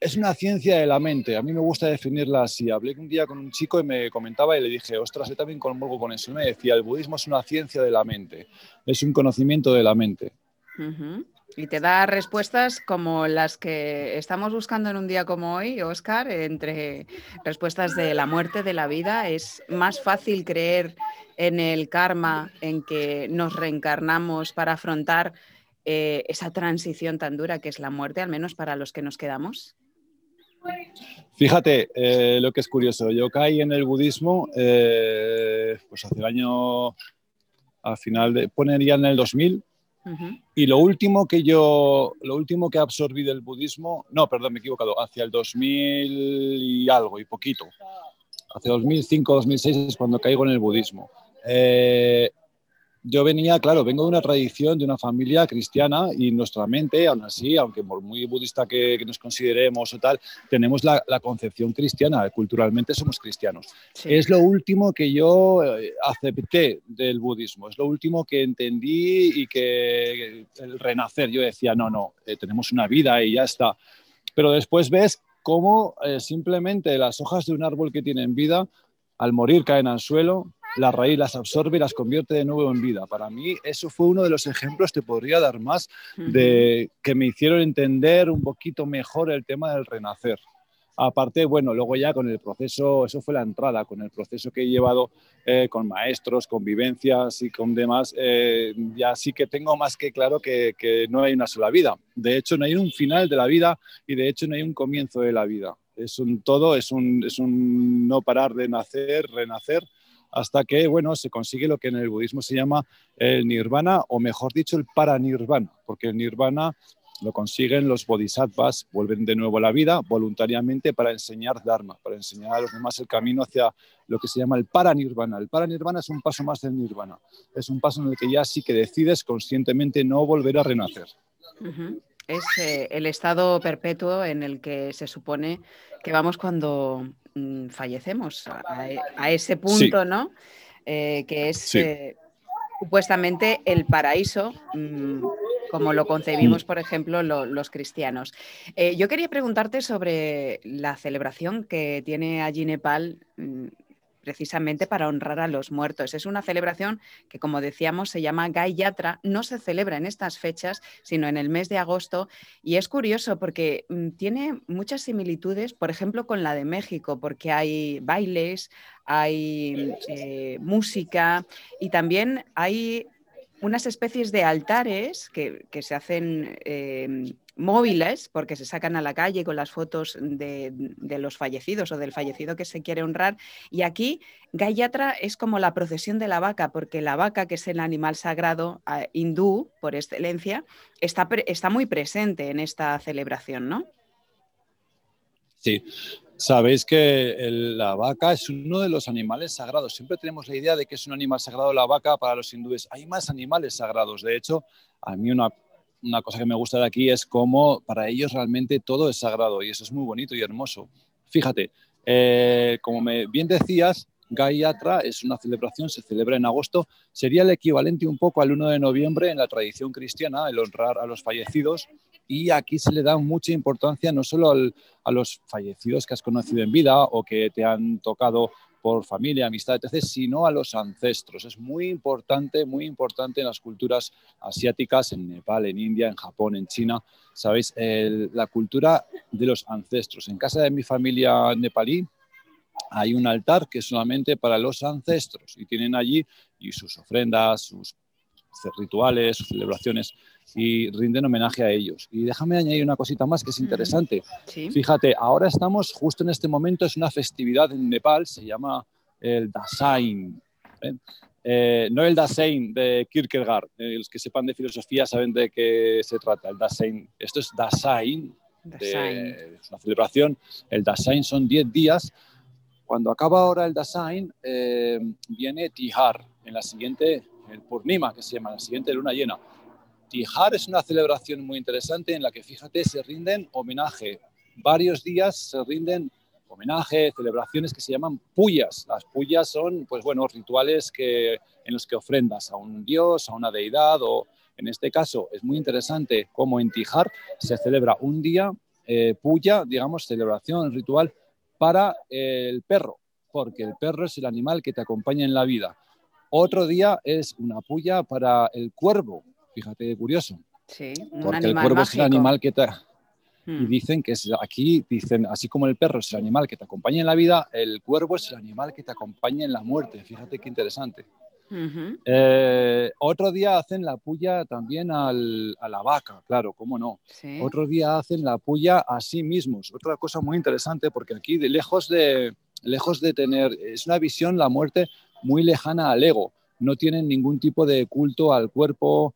Es una ciencia de la mente. A mí me gusta definirla así. Hablé un día con un chico y me comentaba y le dije, ostras, yo también conmuevo con eso. Y me decía, el budismo es una ciencia de la mente. Es un conocimiento de la mente. Y te da respuestas como las que estamos buscando en un día como hoy, Oscar, entre respuestas de la muerte, de la vida. Es más fácil creer en el karma, en que nos reencarnamos para afrontar eh, esa transición tan dura que es la muerte, al menos para los que nos quedamos? Fíjate, eh, lo que es curioso, yo caí en el budismo eh, pues hace el año, al final de, ponería en el 2000, y lo último que yo, lo último que absorbí del budismo, no, perdón, me he equivocado, hacia el 2000 y algo, y poquito, hacia 2005, 2006 es cuando caigo en el budismo. Eh, yo venía, claro, vengo de una tradición, de una familia cristiana y nuestra mente, aún así, aunque por muy budista que, nos consideremos o tal, tenemos la, concepción cristiana, culturalmente somos cristianos. Es lo último que yo eh, acepté del budismo, es lo último que entendí y que el renacer, yo decía, no, no, eh, tenemos una vida y ya está. Pero después ves cómo simplemente las hojas de un árbol que tienen vida, al morir caen al suelo, la raíz las absorbe y las convierte de nuevo en vida. Para mí eso fue uno de los ejemplos, te podría dar más, de que me hicieron entender un poquito mejor el tema del renacer. Aparte, bueno, luego ya con el proceso, eso fue la entrada, con el proceso que he llevado eh, con maestros, con vivencias y con demás, eh, ya sí que tengo más que claro que, que, no hay una sola vida. De hecho, no hay un final de la vida y de hecho no hay un comienzo de la vida. Es un todo, es un, es un no parar de nacer, renacer hasta que, bueno, se consigue lo que en el budismo se llama el nirvana, o mejor dicho, el paranirvana, porque el nirvana lo consiguen los bodhisattvas, vuelven de nuevo a la vida voluntariamente para enseñar Dharma, para enseñar a los demás el camino hacia lo que se llama el paranirvana. El paranirvana es un paso más del nirvana, es un paso en el que ya sí que decides conscientemente no volver a renacer. Es eh, el estado perpetuo en el que se supone que vamos cuando Mm, fallecemos a, ese punto, ¿no? Eh, que es eh, supuestamente el paraíso, mm, como lo concebimos, mm. por ejemplo, los cristianos. Yo quería preguntarte sobre la celebración que tiene allí Nepal precisamente para honrar a los muertos. Es una celebración que, como decíamos, se llama Gai Yatra. No se celebra en estas fechas, sino en el mes de agosto. Y es curioso porque mm, tiene muchas similitudes, por ejemplo, con la de México, porque hay bailes, hay eh, música y también hay unas especies de altares que, se hacen em, móviles porque se sacan a la calle con las fotos de, los fallecidos o del fallecido que se quiere honrar. Y aquí Gayatra es como la procesión de la vaca, porque la vaca, que es el animal sagrado ah, hindú por excelencia, está, está muy presente en esta celebración, ¿no? Sí, Sabéis que la vaca es uno de los animales sagrados. Siempre tenemos la idea de que es un animal sagrado la vaca para los hindúes. Hay más animales sagrados. De hecho, a mí una, una cosa que me gusta de aquí es cómo para ellos realmente todo es sagrado y eso es muy bonito y hermoso. Fíjate, eh, como me bien decías, Gayatra es una celebración, se celebra en agosto, sería el equivalente un poco al 1 de noviembre en la tradición cristiana, el honrar a los fallecidos, y aquí se le da mucha importancia no solo al- a los fallecidos que has conocido en vida o que te han tocado por familia, amistad, etc., sino a los ancestros. Es muy importante, muy importante en las culturas asiáticas, en Nepal, en India, en Japón, en China. Sabéis, la cultura de los ancestros. En casa de mi familia nepalí hay un altar que es solamente para los ancestros y tienen allí y sus ofrendas, sus rituales, sus celebraciones y rinden homenaje a ellos. Y déjame añadir una cosita más que es interesante. Sí. Fíjate, ahora estamos justo en este momento, es una festividad en Nepal, se llama el Dasain. ¿eh? Eh, no el Dasein de Kierkegaard, eh, los que sepan de filosofía saben de qué se trata, el Dasein. Esto es Dasain, de- Dasein. es una celebración. El Dasain son 10 días. Cuando acaba ahora el Dasain, eh, viene Tihar, en la siguiente, el Purnima, que se llama, la siguiente luna llena. Tihar es una celebración muy interesante en la que, fíjate, se rinden homenaje. Varios días se rinden homenaje, celebraciones que se llaman puyas. Las puyas son, pues bueno, rituales que, en los que ofrendas a un dios, a una deidad o, en este caso, es muy interesante cómo en Tihar se celebra un día eh, puya, digamos, celebración, ritual para el perro, porque el perro es el animal que te acompaña en la vida. Otro día es una puya para el cuervo, fíjate curioso, Sí, un porque el cuervo es el animal que te... Y Mm. dicen que es, aquí, dicen, así como el perro es el animal que te acompaña en la vida, el cuervo es el animal que te acompaña en la muerte. Fíjate qué interesante. Eh, otro día hacen la puya también al- a la vaca, claro, cómo no. Sí. Otro día hacen la puya a sí mismos. Otra cosa muy interesante, porque aquí, de lejos, de, lejos de tener, es una visión, la muerte, muy lejana al ego. No tienen ningún tipo de culto al cuerpo,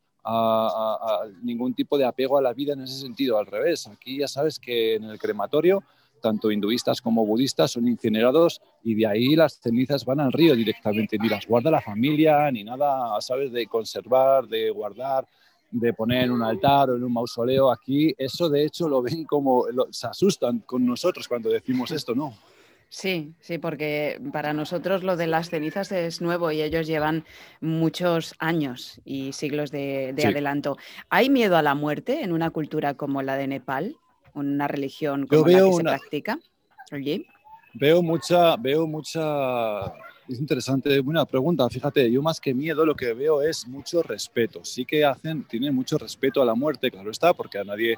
ningún tipo de apego a la vida en ese sentido. Al revés, aquí ya sabes que en el crematorio, tanto hinduistas como budistas son incinerados y de ahí las cenizas van al río directamente. Ni las guarda la familia, ni nada, ¿sabes? De conservar, de guardar de poner en un altar o en un mausoleo aquí, eso de hecho lo ven como, se asustan con nosotros cuando decimos esto, ¿no? Sí, sí, porque para nosotros lo de las cenizas es nuevo y ellos llevan muchos años y siglos de, de Sí. adelanto. ¿Hay miedo a la muerte en una cultura como la de Nepal, una religión Yo como la veo que se practica? Allí? Veo mucha, veo mucha, es interesante, buena pregunta, fíjate, yo más que miedo lo que veo es mucho respeto, sí que hacen, tienen mucho respeto a la muerte, claro está, porque a nadie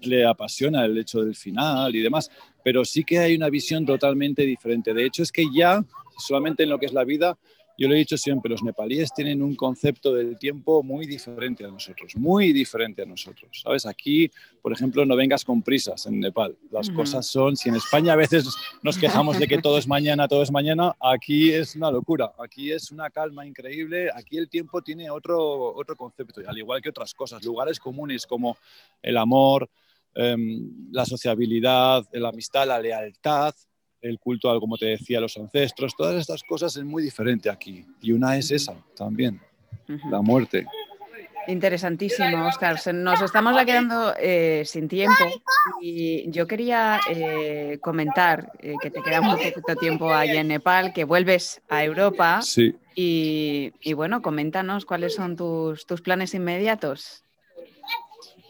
le apasiona el hecho del final y demás, pero sí que hay una visión totalmente diferente, de hecho es que ya, solamente en lo que es la vida, yo lo he dicho siempre, los nepalíes tienen un concepto del tiempo muy diferente a nosotros, muy diferente a nosotros, ¿sabes? Aquí, por ejemplo, no vengas con prisas en Nepal, las cosas son, si en España a veces nos quejamos de que todo es mañana, todo es mañana, aquí es una locura, aquí es una calma increíble, aquí el tiempo tiene otro, otro concepto, al igual que otras cosas, lugares comunes como el amor, em, la sociabilidad, la amistad, la lealtad, el culto a, como te decía, a los ancestros, todas estas cosas es muy diferente aquí. Y una es esa también, la muerte. Interesantísimo, Oscar. Nos estamos ya quedando eh, sin tiempo y yo quería eh, comentar eh, que te queda muy poquito tiempo ahí en Nepal, que vuelves a Europa Sí. y, y bueno, coméntanos cuáles son tus, tus planes inmediatos.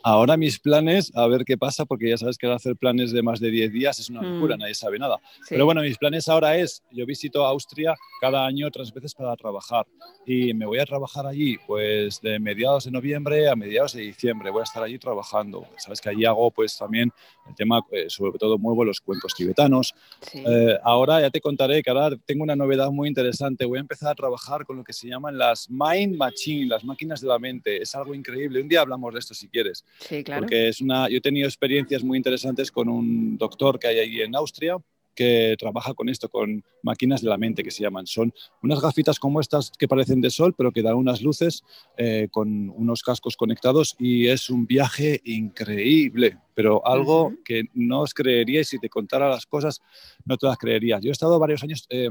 Ahora mis planes, a ver qué pasa, porque ya sabes que hacer planes de más de 10 días es una locura, Mm. nadie sabe nada. Sí. Pero bueno, mis planes ahora es, yo visito Austria cada año tres veces para trabajar y me voy a trabajar allí pues de mediados de noviembre a mediados de diciembre, voy a estar allí trabajando. Sabes que allí hago pues también el tema, eh, sobre todo muevo los cuencos tibetanos. Sí. Eh, ahora ya te contaré que ahora tengo una novedad muy interesante, voy a empezar a trabajar con lo que se llaman las mind machine, las máquinas de la mente, es algo increíble, un día hablamos de esto si quieres. Sí, claro. Porque es una, yo he tenido experiencias muy interesantes con un doctor que hay allí en Austria que trabaja con esto, con máquinas de la mente que se llaman. Son unas gafitas como estas que parecen de sol, pero que dan unas luces eh, con unos cascos conectados y es un viaje increíble, pero algo que no os creeríais si te contara las cosas, no te las creerías. Yo he estado varios años eh,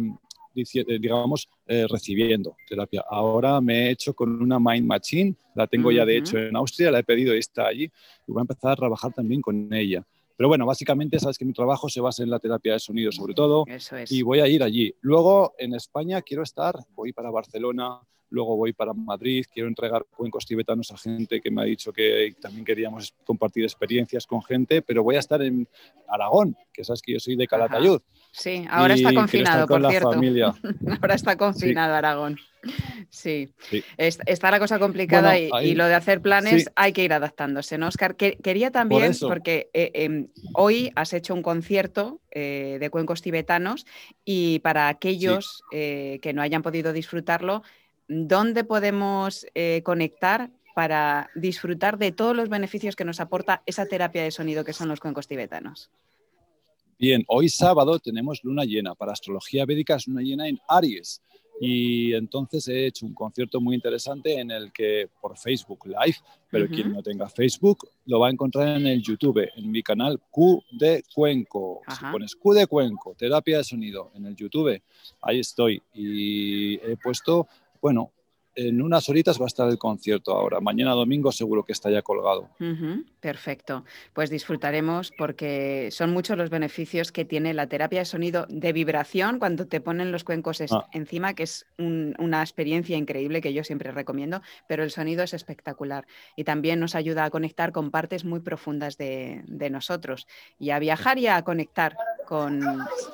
digamos, eh, recibiendo terapia. Ahora me he hecho con una Mind Machine, la tengo ya de hecho en Austria, la he pedido y está allí, y voy a empezar a trabajar también con ella. Pero bueno, básicamente sabes que mi trabajo se basa en la terapia de sonido sobre todo, y voy a ir allí. Luego en España quiero estar, voy para Barcelona, luego voy para Madrid, quiero entregar cuencos tibetanos a gente que me ha dicho que también queríamos compartir experiencias con gente, pero voy a estar en Aragón, que sabes que yo soy de Calatayud. Sí, ahora está confinado, por cierto. ahora está confinado Aragón. Sí. está la cosa complicada y, lo de hacer planes hay que ir adaptándose, ¿no, Oscar? quería también, porque eh, em, hoy has hecho un concierto eh, de cuencos tibetanos y para aquellos eh, que no hayan podido disfrutarlo, ¿dónde podemos eh, conectar para disfrutar de todos los beneficios que nos aporta esa terapia de sonido que son los cuencos tibetanos? Bien, hoy sábado tenemos luna llena. Para astrología védica es luna llena en Aries. Y entonces he hecho un concierto muy interesante en el que por Facebook Live, pero quien no tenga Facebook lo va a encontrar en el YouTube, en mi canal Q de Cuenco. Si pones Q de Cuenco, terapia de sonido en el YouTube, ahí estoy. Y he puesto bueno, en unas horitas va a estar el concierto ahora. Mañana domingo seguro que está ya colgado. perfecto. Pues disfrutaremos porque son muchos los beneficios que tiene la terapia de sonido de vibración cuando te ponen los cuencos ah. encima, que es una experiencia increíble que yo siempre recomiendo, pero el sonido es espectacular y también nos ayuda a conectar con partes muy profundas de, nosotros y a viajar y a conectar con,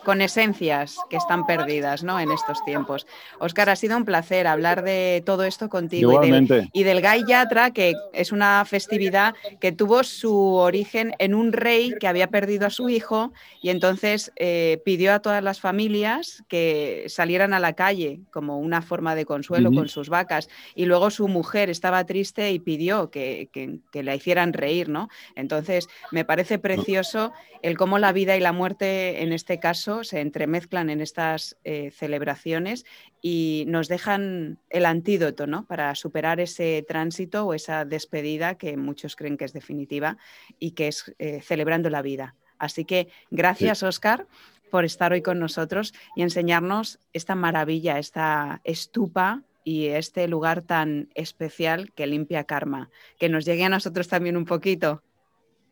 con, esencias que están perdidas ¿no? en estos tiempos. Oscar, ha sido un placer hablar de todo esto contigo y del, y del, Gai Yatra, que es una festividad que tuvo su origen en un rey que había perdido a su hijo y entonces eh, pidió a todas las familias que salieran a la calle como una forma de consuelo con sus vacas. Y luego su mujer estaba triste y pidió que, que, la hicieran reír, ¿no? Entonces me parece precioso el cómo la vida y la muerte en este caso se entremezclan en estas eh, celebraciones y nos dejan el antídoto ¿no? para superar ese tránsito o esa despedida que muchos creen que es definitiva y que es eh, celebrando la vida. Así que gracias, Oscar, por estar hoy con nosotros y enseñarnos esta maravilla, esta estupa y este lugar tan especial que limpia karma. Que nos llegue a nosotros también un poquito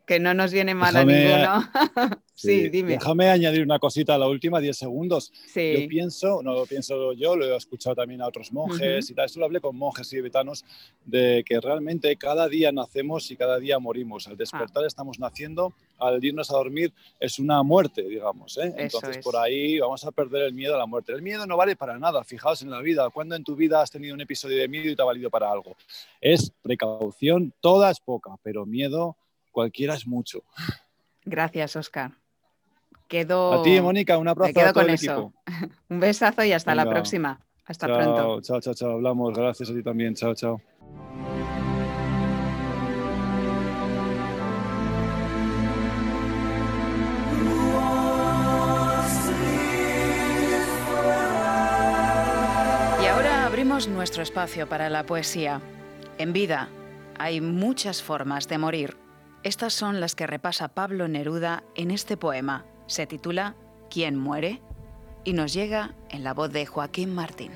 que no nos viene mal a ninguno. sí, dime. Déjame añadir una cosita a la última, 10 segundos. Yo pienso, no lo pienso yo, lo he escuchado también a otros monjes y tal, eso lo hablé con monjes y tibetanos, de que realmente cada día nacemos y cada día morimos. Al despertar ah. estamos naciendo, al irnos a dormir es una muerte, digamos. ¿eh? Entonces por ahí vamos a perder el miedo a la muerte. El miedo no vale para nada, fijaos en la vida. ¿Cuándo en tu vida has tenido un episodio de miedo y te ha valido para algo? Es precaución, toda es poca, pero miedo cualquiera es mucho. Gracias, Oscar. Quedo... A ti, Mónica, un abrazo a todo el equipo. un besazo y hasta la próxima. Hasta pronto. Chao, chao, chao. Hablamos. Gracias a ti también. Chao, chao. Y ahora abrimos nuestro espacio para la poesía. En vida hay muchas formas de morir. Estas son las que repasa Pablo Neruda en este poema. Se titula ¿Quién muere? y nos llega en la voz de Joaquín Martín.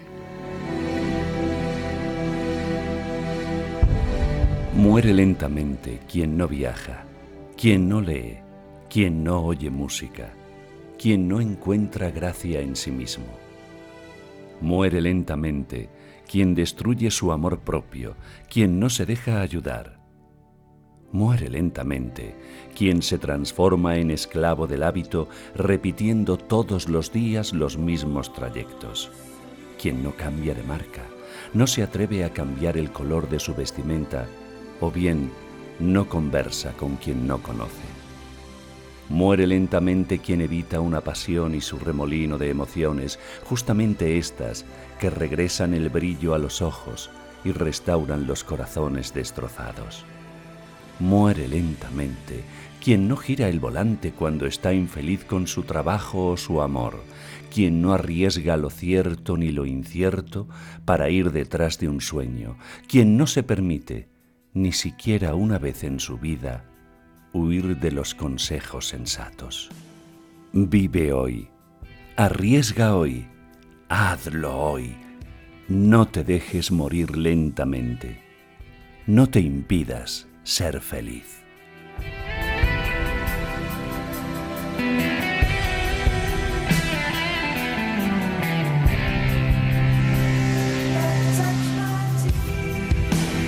Muere lentamente quien no viaja, quien no lee, quien no oye música, quien no encuentra gracia en sí mismo. Muere lentamente quien destruye su amor propio, quien no se deja ayudar, muere lentamente quien se transforma en esclavo del hábito repitiendo todos los días los mismos trayectos, quien no cambia de marca, no se atreve a cambiar el color de su vestimenta o bien no conversa con quien no conoce. Muere lentamente quien evita una pasión y su remolino de emociones, justamente estas que regresan el brillo a los ojos y restauran los corazones destrozados muere lentamente quien no gira el volante cuando está infeliz con su trabajo o su amor, quien no arriesga lo cierto ni lo incierto para ir detrás de un sueño, quien no se permite, ni siquiera una vez en su vida, huir de los consejos sensatos. Vive hoy, arriesga hoy, hazlo hoy, no te dejes morir lentamente, no te impidas ser feliz.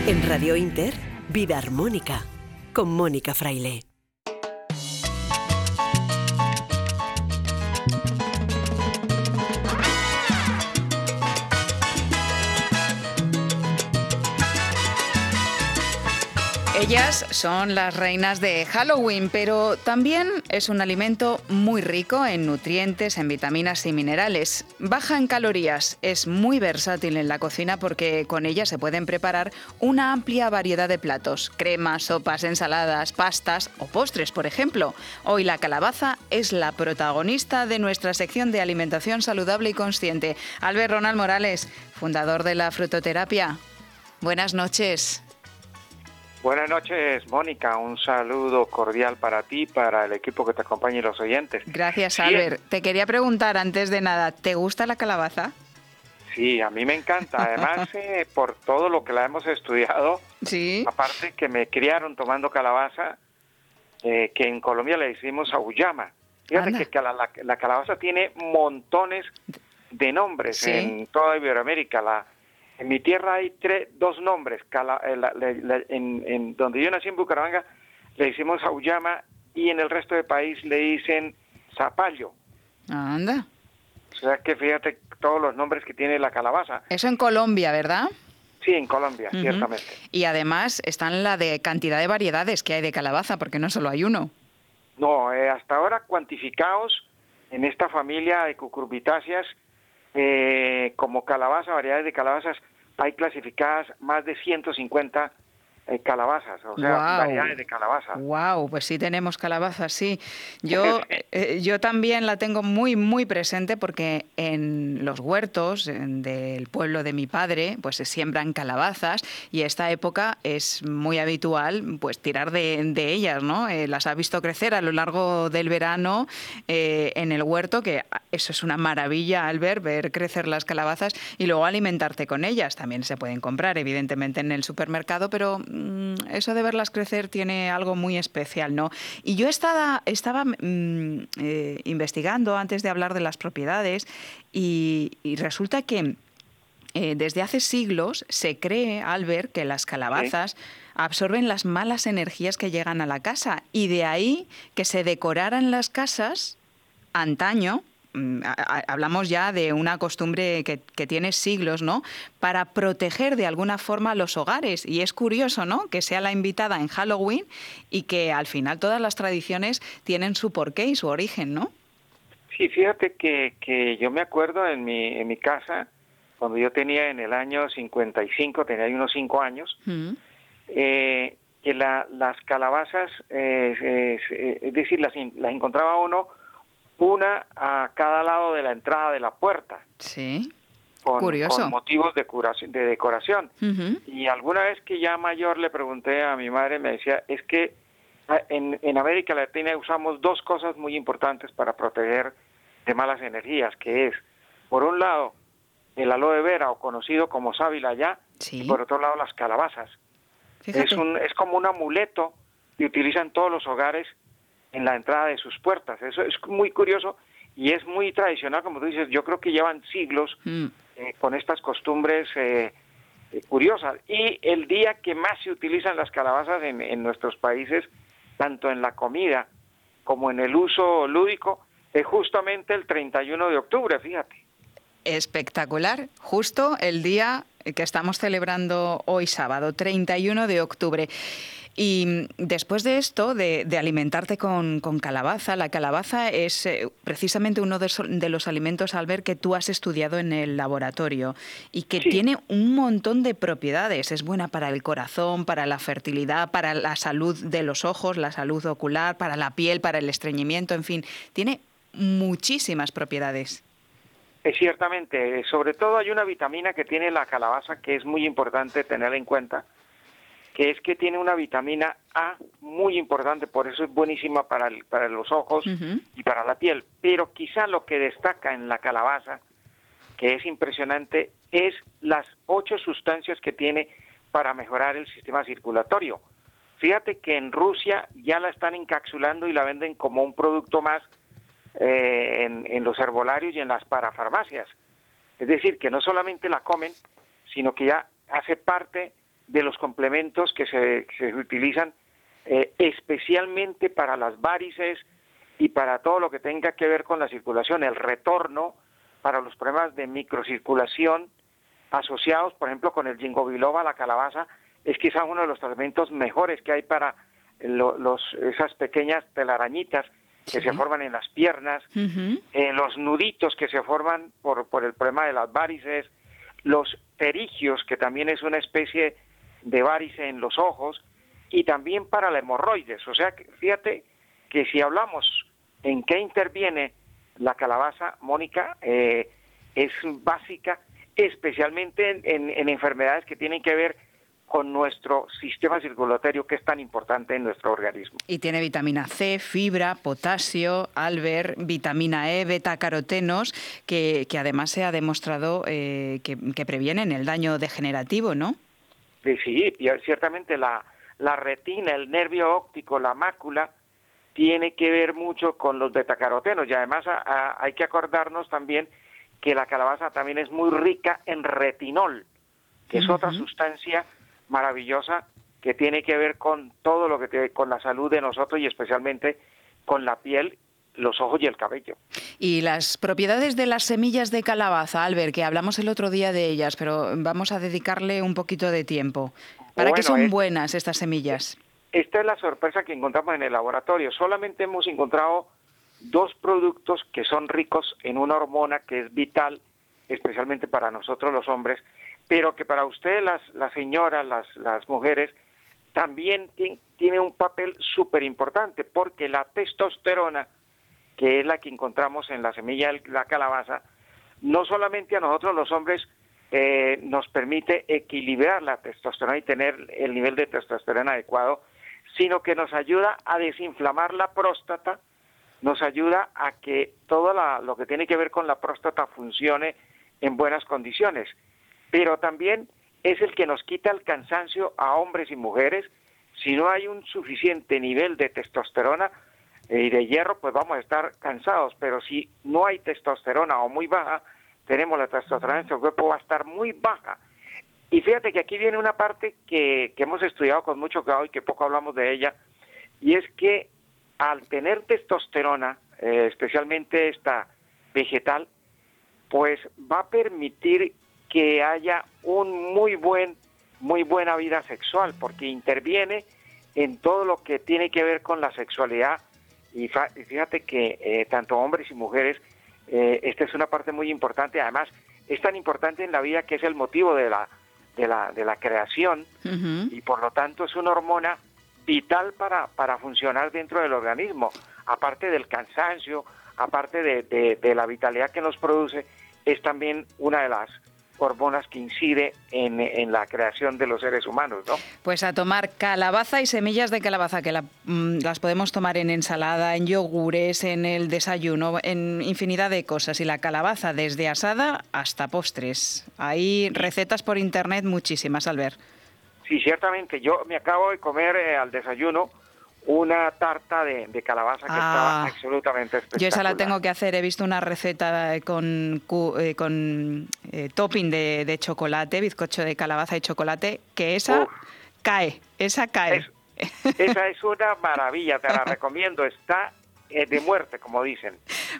En Radio Inter, Vida Armónica, con Mónica Fraile. Ellas son las reinas de Halloween, pero también es un alimento muy rico en nutrientes, en vitaminas y minerales. Baja en calorías, es muy versátil en la cocina porque con ella se pueden preparar una amplia variedad de platos, cremas, sopas, ensaladas, pastas o postres, por ejemplo. Hoy la calabaza es la protagonista de nuestra sección de alimentación saludable y consciente. Albert Ronald Morales, fundador de la frutoterapia. Buenas noches. Buenas noches, Mónica. Un saludo cordial para ti, para el equipo que te acompaña y los oyentes. Gracias, Albert. Te quería preguntar antes de nada, ¿te gusta la calabaza? Sí, a mí me encanta. Además, eh, por todo lo que la hemos estudiado, sí. aparte que me criaron tomando calabaza, eh, que en Colombia le decimos auyama. Fíjate que la, la, calabaza tiene montones de nombres en toda Iberoamérica. La, en mi tierra hay tres, dos nombres. Eh, en, donde yo nací en Bucaramanga le decimos Auyama y en el resto del país le dicen Zapallo. Anda. O sea que fíjate todos los nombres que tiene la calabaza. Eso en Colombia, ¿verdad? Sí, en Colombia, ciertamente. Y además están la de cantidad de variedades que hay de calabaza, porque no solo hay uno. No, eh, hasta ahora cuantificados en esta familia de cucurbitáceas eh, como calabaza, variedades de calabazas, hay clasificadas más de 150 eh, calabazas, o sea, variedades de calabaza. Wow, pues sí tenemos calabazas, sí. Yo, eh, yo también la tengo muy, muy presente porque en los huertos del pueblo de mi padre, pues se siembran calabazas y esta época es muy habitual, pues tirar de, ellas, ¿no? Eh, las ha visto crecer a lo largo del verano en el huerto, que eso es una maravilla al ver, ver crecer las calabazas y luego alimentarte con ellas. También se pueden comprar, evidentemente, en el supermercado, pero eso de verlas crecer tiene algo muy especial, ¿no? Y yo estaba, estaba mm, eh, investigando antes de hablar de las propiedades y, resulta que eh, desde hace siglos se cree, Albert, que las calabazas absorben las malas energías que llegan a la casa y de ahí que se decoraran las casas antaño Mm, hablamos ya de una costumbre que, tiene siglos, ¿no? Para proteger de alguna forma los hogares. Y es curioso, ¿no? Que sea la invitada en Halloween y que al final todas las tradiciones tienen su porqué y su origen, ¿no? Sí, fíjate que, que yo me acuerdo en mi, en mi casa, cuando yo tenía en el año 55, tenía unos 5 años, mm. eh, que la, las calabazas, eh, es decir, las, las encontraba uno una a cada lado de la entrada de la puerta. Sí. Con, Curioso. motivos de, curación, de decoración. Y alguna vez que ya mayor le pregunté a mi madre, me decía, es que ah, en, en América Latina usamos dos cosas muy importantes para proteger de malas energías, que es, por un lado, el aloe vera, o conocido como sábila ya, y por otro lado, las calabazas. Es, un, es como un amuleto que utilizan todos los hogares en la entrada de sus puertas. Eso es muy curioso y es muy tradicional, como tú dices, yo creo que llevan siglos mm. eh, con estas costumbres eh, eh, curiosas. Y el día que más se utilizan las calabazas en, en, nuestros países, tanto en la comida como en el uso lúdico, es justamente el 31 de octubre, fíjate. Espectacular, justo el día que estamos celebrando hoy sábado, 31 de octubre. Y después de esto, de, alimentarte con, calabaza, la calabaza es eh, precisamente uno de, los alimentos, al ver que tú has estudiado en el laboratorio y que tiene un montón de propiedades. Es buena para el corazón, para la fertilidad, para la salud de los ojos, la salud ocular, para la piel, para el estreñimiento, en fin, tiene muchísimas propiedades. Es ciertamente, sobre todo hay una vitamina que tiene la calabaza que es muy importante tener en cuenta, que es que tiene una vitamina A muy importante, por eso es buenísima para, para los ojos y para la piel. Pero quizá lo que destaca en la calabaza, que es impresionante, es las ocho sustancias que tiene para mejorar el sistema circulatorio. Fíjate que en Rusia ya la están encapsulando y la venden como un producto más eh, en, los herbolarios y en las parafarmacias. Es decir, que no solamente la comen, sino que ya hace parte de los complementos que se, se utilizan eh, especialmente para las varices y para todo lo que tenga que ver con la circulación, el retorno para los problemas de microcirculación asociados, por ejemplo, con el jingo biloba, la calabaza, es quizás uno de los tratamientos mejores que hay para los, esas pequeñas telarañitas que se forman en las piernas, eh, los nuditos que se forman por, por el problema de las varices, los terigios, que también es una especie de varice en los ojos, y también para la hemorroides. O sea, fíjate que si hablamos en qué interviene la calabaza, Mónica, eh, es básica, especialmente en enfermedades que tienen que ver con nuestro sistema circulatorio que es tan importante en nuestro organismo. Y tiene vitamina C, fibra, potasio, alber, vitamina E, beta-carotenos, que, además se ha demostrado eh, que, previenen el daño degenerativo, ¿no? Sí, sí ciertamente la, la retina, el nervio óptico, la mácula, tiene que ver mucho con los betacarotenos. Y además hay que acordarnos también que la calabaza también es muy rica en retinol, que es otra sustancia maravillosa que tiene que ver con todo lo que tiene, con la salud de nosotros y especialmente con la piel los ojos y el cabello. Y las propiedades de las semillas de calabaza, Albert, que hablamos el otro día de ellas, pero vamos a dedicarle un poquito de tiempo. ¿Para qué son buenas estas semillas? Esta es la sorpresa que encontramos en el laboratorio. Solamente hemos encontrado dos productos que son ricos en una hormona que es vital, especialmente para nosotros los hombres, pero que para usted, las, las señoras, las, las mujeres, también tiene un papel súper importante, porque la testosterona, que es la que encontramos en la semilla de la calabaza, no solamente a nosotros los hombres eh, nos permite equilibrar la testosterona y tener el nivel de testosterona adecuado, sino que nos ayuda a desinflamar la próstata, nos ayuda a que todo lo que tiene que ver con la próstata funcione en buenas condiciones pero también es el que nos quita el cansancio a hombres y mujeres. Si no hay un suficiente nivel de testosterona y de hierro, pues vamos a estar cansados, pero si no hay testosterona o muy baja, tenemos la testosterona en nuestro cuerpo va a estar muy baja. Y fíjate que aquí viene una parte que, hemos estudiado con mucho cuidado y que poco hablamos de ella, y es que al tener testosterona, eh, especialmente esta vegetal, pues va a permitir que haya un muy buen, muy buena vida sexual, porque interviene en todo lo que tiene que ver con la sexualidad. Y fíjate que eh, tanto hombres y mujeres, eh, esta es una parte muy importante. Además, es tan importante en la vida que es el motivo de la, de la, de la creación y por lo tanto es una hormona vital para, para funcionar dentro del organismo. Aparte del cansancio, aparte de, de la vitalidad que nos produce, es también una de las hormonas que incide en, la creación de los seres humanos, ¿no? Pues a tomar calabaza y semillas de calabaza, que mm, las podemos tomar en ensalada, en yogures, en el desayuno, en infinidad de cosas. Y la calabaza desde asada hasta postres. Hay recetas por internet muchísimas, Albert. Sí, ciertamente. Yo me acabo de comer eh, al desayuno una tarta de, calabaza que estaba ah. absolutamente espectacular. Yo esa la tengo que hacer. He visto una receta con, eh, con eh, topping de, chocolate, bizcocho de calabaza y chocolate, que esa cae, esa cae. esa es una maravilla, te la recomiendo. Está eh, de muerte, como dicen.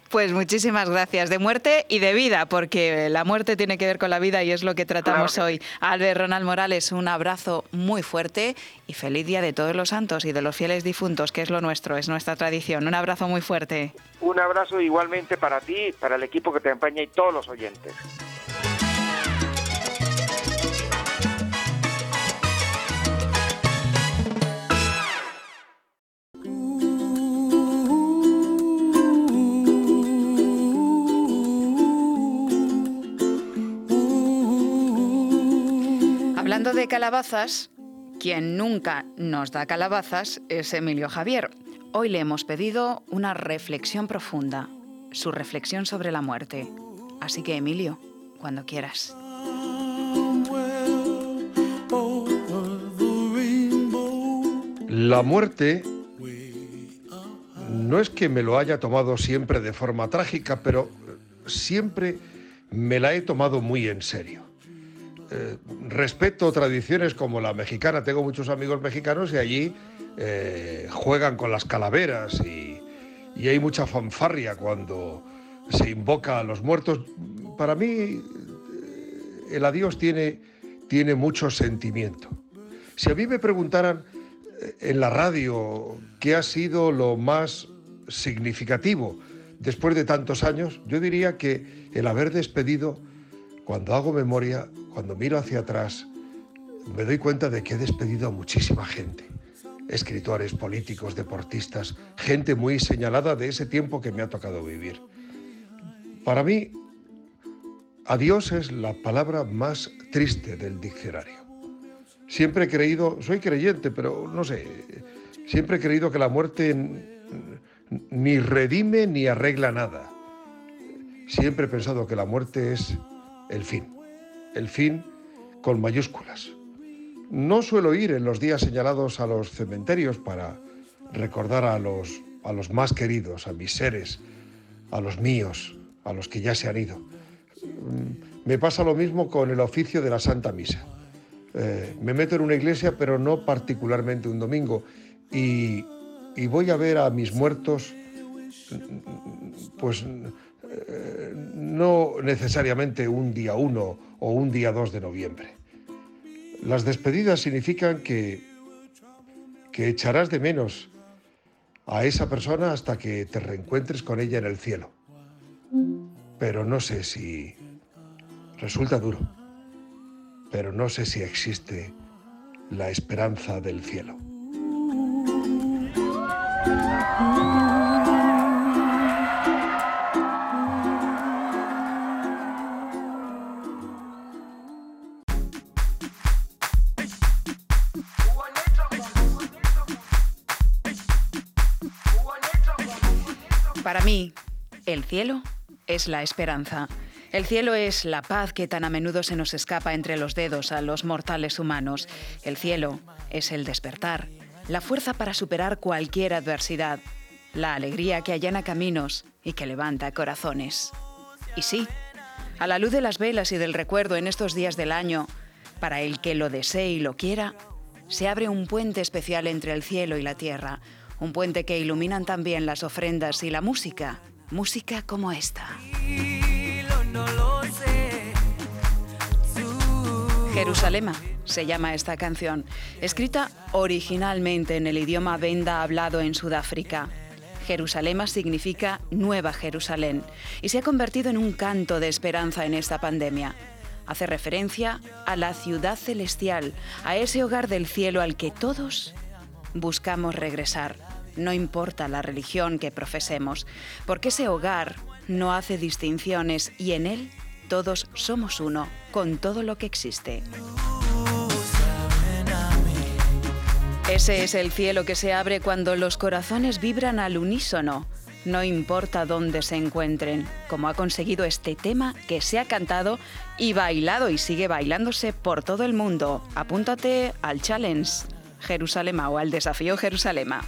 Pues muchísimas gracias, de muerte y de vida, porque la muerte tiene que ver con la vida y es lo que tratamos hoy. Albert Ronald Morales, un abrazo muy fuerte y feliz día de todos los santos y de los fieles difuntos, que es lo nuestro, es nuestra tradición. Un abrazo muy fuerte. Un abrazo igualmente para ti, para el equipo que te acompaña y todos los oyentes. Hablando de calabazas, quien nunca nos da calabazas es Emilio Javier. Hoy le hemos pedido una reflexión profunda, su reflexión sobre la muerte. Así que Emilio, cuando quieras. La muerte no es que me lo haya tomado siempre de forma trágica, pero siempre me la he tomado muy en serio. Eh, respeto tradiciones como la mexicana, tengo muchos amigos mexicanos y allí eh, juegan con las calaveras y, hay mucha fanfarria cuando se invoca a los muertos. Para mí eh, el adiós tiene, tiene mucho sentimiento. Si a mí me preguntaran en la radio qué ha sido lo más significativo después de tantos años, yo diría que el haber despedido, cuando hago memoria, cuando miro hacia atrás, me doy cuenta de que he despedido a muchísima gente. Escritores, políticos, deportistas, gente muy señalada de ese tiempo que me ha tocado vivir. Para mí, adiós es la palabra más triste del diccionario. Siempre he creído, soy creyente, pero no sé, siempre he creído que la muerte ni redime ni arregla nada. Siempre he pensado que la muerte es el fin el fin con mayúsculas. No suelo ir en los días señalados a los cementerios para recordar a los, a los más queridos, a mis seres, a los míos, a los que ya se han ido. Mm, me pasa lo mismo con el oficio de la Santa Misa. Eh, me meto en una iglesia, pero no particularmente un domingo, y, y voy a ver a mis muertos, pues eh, no necesariamente un día uno o un día 2 de noviembre. Las despedidas significan que, que echarás de menos a esa persona hasta que te reencuentres con ella en el cielo. Pero no sé si resulta duro, pero no sé si existe la esperanza del cielo. El cielo es la esperanza. El cielo es la paz que tan a menudo se nos escapa entre los dedos a los mortales humanos. El cielo es el despertar, la fuerza para superar cualquier adversidad, la alegría que allana caminos y que levanta corazones. Y sí, a la luz de las velas y del recuerdo en estos días del año, para el que lo desee y lo quiera, se abre un puente especial entre el cielo y la tierra, un puente que iluminan también las ofrendas y la música, música como esta. Jerusalema se llama esta canción, escrita originalmente en el idioma venda hablado en Sudáfrica. Jerusalema significa Nueva Jerusalén y se ha convertido en un canto de esperanza en esta pandemia. Hace referencia a la ciudad celestial, a ese hogar del cielo al que todos buscamos regresar no importa la religión que profesemos, porque ese hogar no hace distinciones y en él todos somos uno con todo lo que existe. Ese es el cielo que se abre cuando los corazones vibran al unísono, no importa dónde se encuentren, como ha conseguido este tema que se ha cantado y bailado y sigue bailándose por todo el mundo. Apúntate al challenge Jerusalema o al desafío Jerusalema.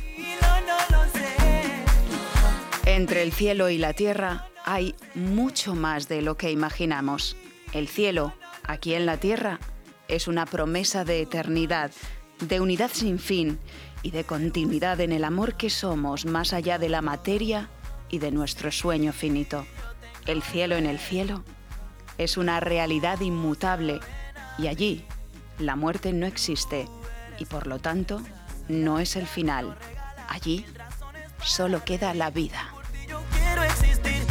Entre el cielo y la tierra hay mucho más de lo que imaginamos. El cielo, aquí en la tierra, es una promesa de eternidad de unidad sin fin y de continuidad en el amor que somos más allá de la materia y de nuestro sueño finito. El cielo en el cielo es una realidad inmutable y allí la muerte no existe y por lo tanto no es el final. Allí solo queda la vida.